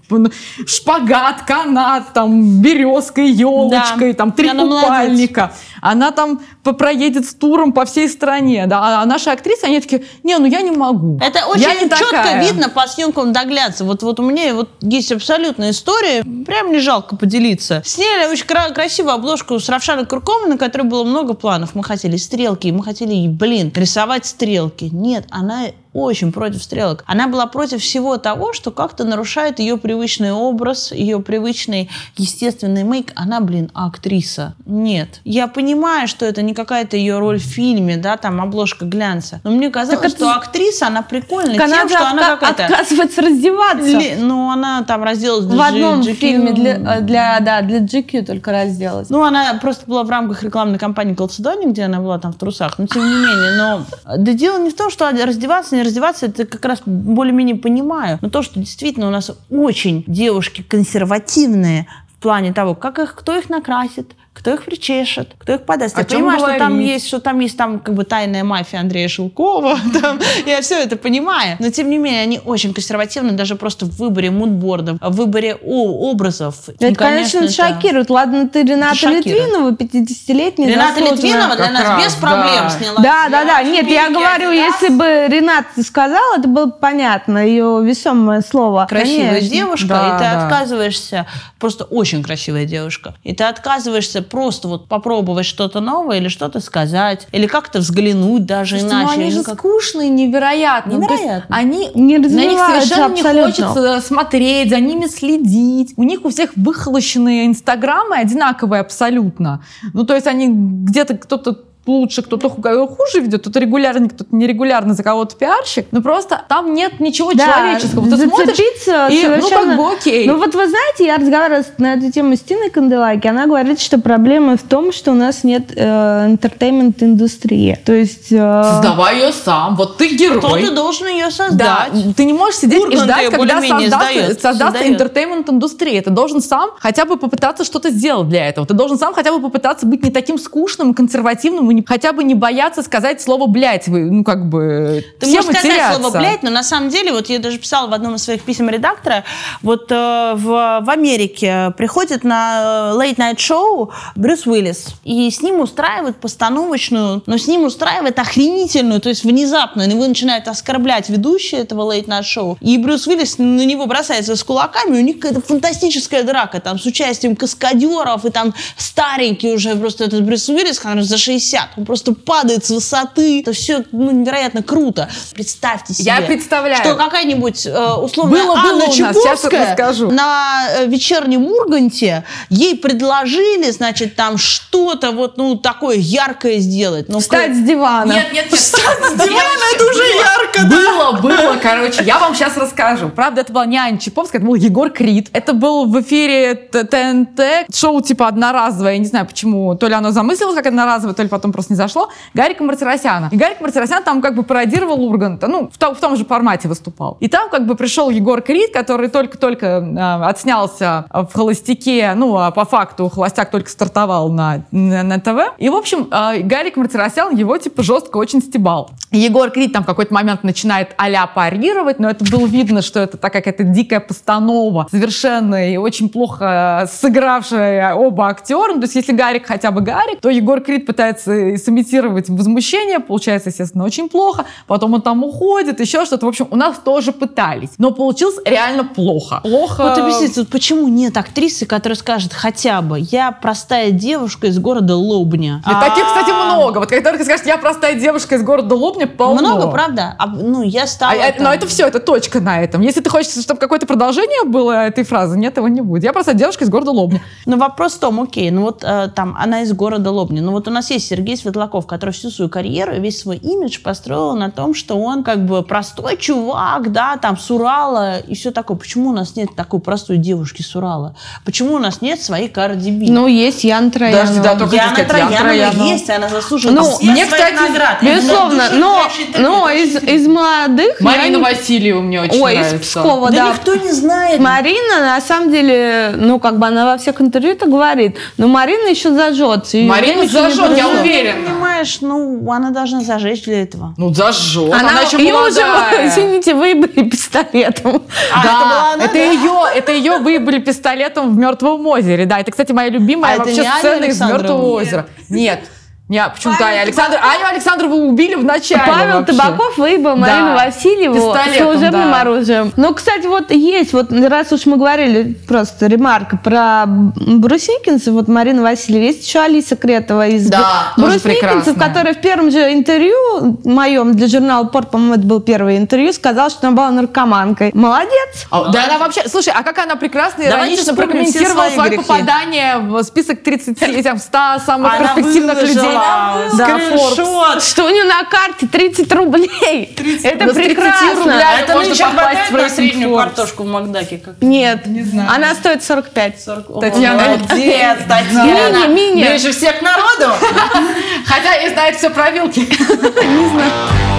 шпагат, канат, там березкой, елочкой, да. там три она купальника. Молодец. Она там проедет с туром по всей стране, да, а наши актрисы, они такие, не, ну я не могу. Это очень я не четко такая. видно по съемкам доглядца. Вот, вот у меня вот есть абсолютная история, прям не жалко поделиться. Сняли очень кра- красивую обложку с Равшаной Курковой, на которой было много планов. Мы хотели стрелки, мы хотели, блин, рисовать стрелки. Нет, она очень против стрелок. Она была против всего того, что как-то нарушает ее привычный образ, ее привычный естественный мейк. Она, блин, актриса. Нет. Я понимаю, что это не какая-то ее роль в фильме, да, там обложка глянца. Но мне казалось, так что это... актриса, она прикольная так тем, что она какая-то... отказывается раздеваться. Ли... Ну, она там разделась В одном GQ. фильме для, э, для, да, для GQ только разделась. Ну, она просто была в рамках рекламной кампании Колцедони, где она была там в трусах. Но тем не менее, но... Да дело не в том, что раздеваться, не раздеваться, это как раз более-менее понимаю. Но то, что действительно у нас очень девушки консервативные в плане того, как их, кто их накрасит, кто их причешет, кто их подаст. О я понимаю, говорить? что там есть, что там есть там как бы тайная мафия Андрея Шелкова, там, я все это понимаю. Но тем не менее, они очень консервативны даже просто в выборе мудбордов, в выборе о, образов. Это, И, конечно, это шокирует. Ладно, ты Рената Литвинова, 50-летняя Рената Литвинова для нас без проблем сняла. Да, да, да. Нет, я говорю, если бы Рената сказала, это было бы понятно, ее весомое слово. Красивая девушка, и ты отказываешься, просто очень красивая девушка, и ты отказываешься просто вот попробовать что-то новое или что-то сказать, или как-то взглянуть даже Слушайте, иначе. Ну, они же как... скучные невероятно. Невероятно. они не на них совершенно абсолютно. не хочется смотреть, за ними следить. У них у всех выхолощенные инстаграмы одинаковые абсолютно. Ну, то есть они где-то кто-то лучше, кто-то хуже ведет, кто-то регулярный, кто-то нерегулярный, за кого-то пиарщик. Но просто там нет ничего да, человеческого. Ты смотришь, и, совершенно... ну, как бы окей. Ну, вот вы знаете, я разговаривала на эту тему с Тиной Канделаки, она говорит, что проблема в том, что у нас нет э, entertainment-индустрии. То есть... Э... Создавай ее сам. Вот ты герой. Кто-то должен ее создать. Да. Ты не можешь сидеть Ургант и ждать, когда создастся, создастся entertainment-индустрия. Ты должен сам хотя бы попытаться что-то сделать для этого. Ты должен сам хотя бы попытаться быть не таким скучным, консервативным и не, хотя бы не бояться сказать слово «блядь». Вы, ну, как бы, Ты можешь сказать теряться. слово «блядь», но на самом деле, вот я даже писала в одном из своих писем редактора, вот э, в, в Америке приходит на э, Late Night Show Брюс Уиллис, и с ним устраивают постановочную, но с ним устраивают охренительную, то есть внезапно его начинают оскорблять ведущие этого Late Night Show, и Брюс Уиллис на него бросается с кулаками, у них какая-то фантастическая драка, там, с участием каскадеров, и там старенький уже просто этот Брюс Уиллис, который за 60, он просто падает с высоты. Это все ну, невероятно круто. Представьте себе, Я представляю. что какая-нибудь э, условная было, Анна было Чебурская на э, вечернем Урганте ей предложили, значит, там что-то вот ну такое яркое сделать. Ну, Встать с дивана. Нет, нет, нет. Встать с дивана, это уже ярко, да? Было Короче, я вам сейчас расскажу. Правда, это была не Аня Чаповская, это был Егор Крид. Это был в эфире ТНТ, шоу типа одноразовое, я не знаю почему, то ли оно замыслилось как одноразовое, то ли потом просто не зашло, Гарика Мартиросяна. И Гарик Мартиросян там как бы пародировал Урганта, ну, в, том, в том же формате выступал. И там как бы пришел Егор Крид, который только-только э, отснялся в «Холостяке», ну, а по факту «Холостяк» только стартовал на, на, на ТВ. И, в общем, э, Гарик Мартиросян его типа жестко очень стебал. Егор Крид там в какой-то момент начинает а парировать, но это было видно, что это такая какая-то дикая постанова, совершенно и очень плохо сыгравшая оба актера. Ну, то есть если Гарик хотя бы Гарик, то Егор Крид пытается сымитировать возмущение, получается, естественно, очень плохо. Потом он там уходит, еще что-то. В общем, у нас тоже пытались, но получилось реально плохо. Плохо. Вот объясните, вот почему нет актрисы, которая скажет хотя бы «я простая девушка из города Лобня». И таких, кстати, много. Вот когда только скажет «я простая девушка из города Лобня», полно. Много, правда? А, ну, я стала... А, там... Но это все, это точка на этом. Если ты хочешь, чтобы какое-то продолжение было этой фразы, нет, его не будет. Я просто девушка из города Лобни. Ну, вопрос в том, окей, ну вот э, там, она из города Лобни. Ну, вот у нас есть Сергей Светлаков, который всю свою карьеру весь свой имидж построил на том, что он как бы простой чувак, да, там, с Урала и все такое. Почему у нас нет такой простой девушки с Урала? Почему у нас нет своей Карди Би? Ну, есть Ян Троянова. Даже, да, только Яна Троянова есть, она заслуживает ну, все мне, кстати, наград. Безусловно, но, но из, из молодых... Марина я... Васильева мне очень Ой, нравится. из Пскова, да. Да никто не знает. Марина, на самом деле, ну, как бы она во всех интервью это говорит, но Марина еще зажжется. Марина зажжет, я уверена. Ты понимаешь, ну, она должна зажечь для этого. Ну, зажжет, она, она еще молодая. уже, извините, выебали пистолетом. А, да, это, была она, это, да? ее, это ее выебали пистолетом в Мертвом озере, да. Это, кстати, моя любимая а вообще сцена из Мертвого озера. Нет. Не, почему-то Аня Александр... Аню Александрову убили в начале Павел вообще. Табаков выебал да. Марину Васильеву с служебным да. оружием. Ну, кстати, вот есть, вот раз уж мы говорили, просто ремарка про Брусникинцев, вот Марина Васильева, есть еще Алиса Кретова из да, Брусникинцев, которая в первом же интервью моем для журнала «Порт», по-моему, это был первое интервью, сказала, что она была наркоманкой. Молодец! А, да, она вообще... Слушай, а как она прекрасно и иронично прокомментировала свое попадание в список 30, там, 100 самых она перспективных людей да, скриншот. Что у нее на карте 30 рублей. 30. Это прекрасно. А это можно попасть в среднюю картошку в Макдаке? Как? Нет, не знаю. Она стоит 45. 40. Татьяна. Молодец, Татьяна. Мини, мини. Ближе всех к народу. Хотя и знает все про вилки. Не знаю.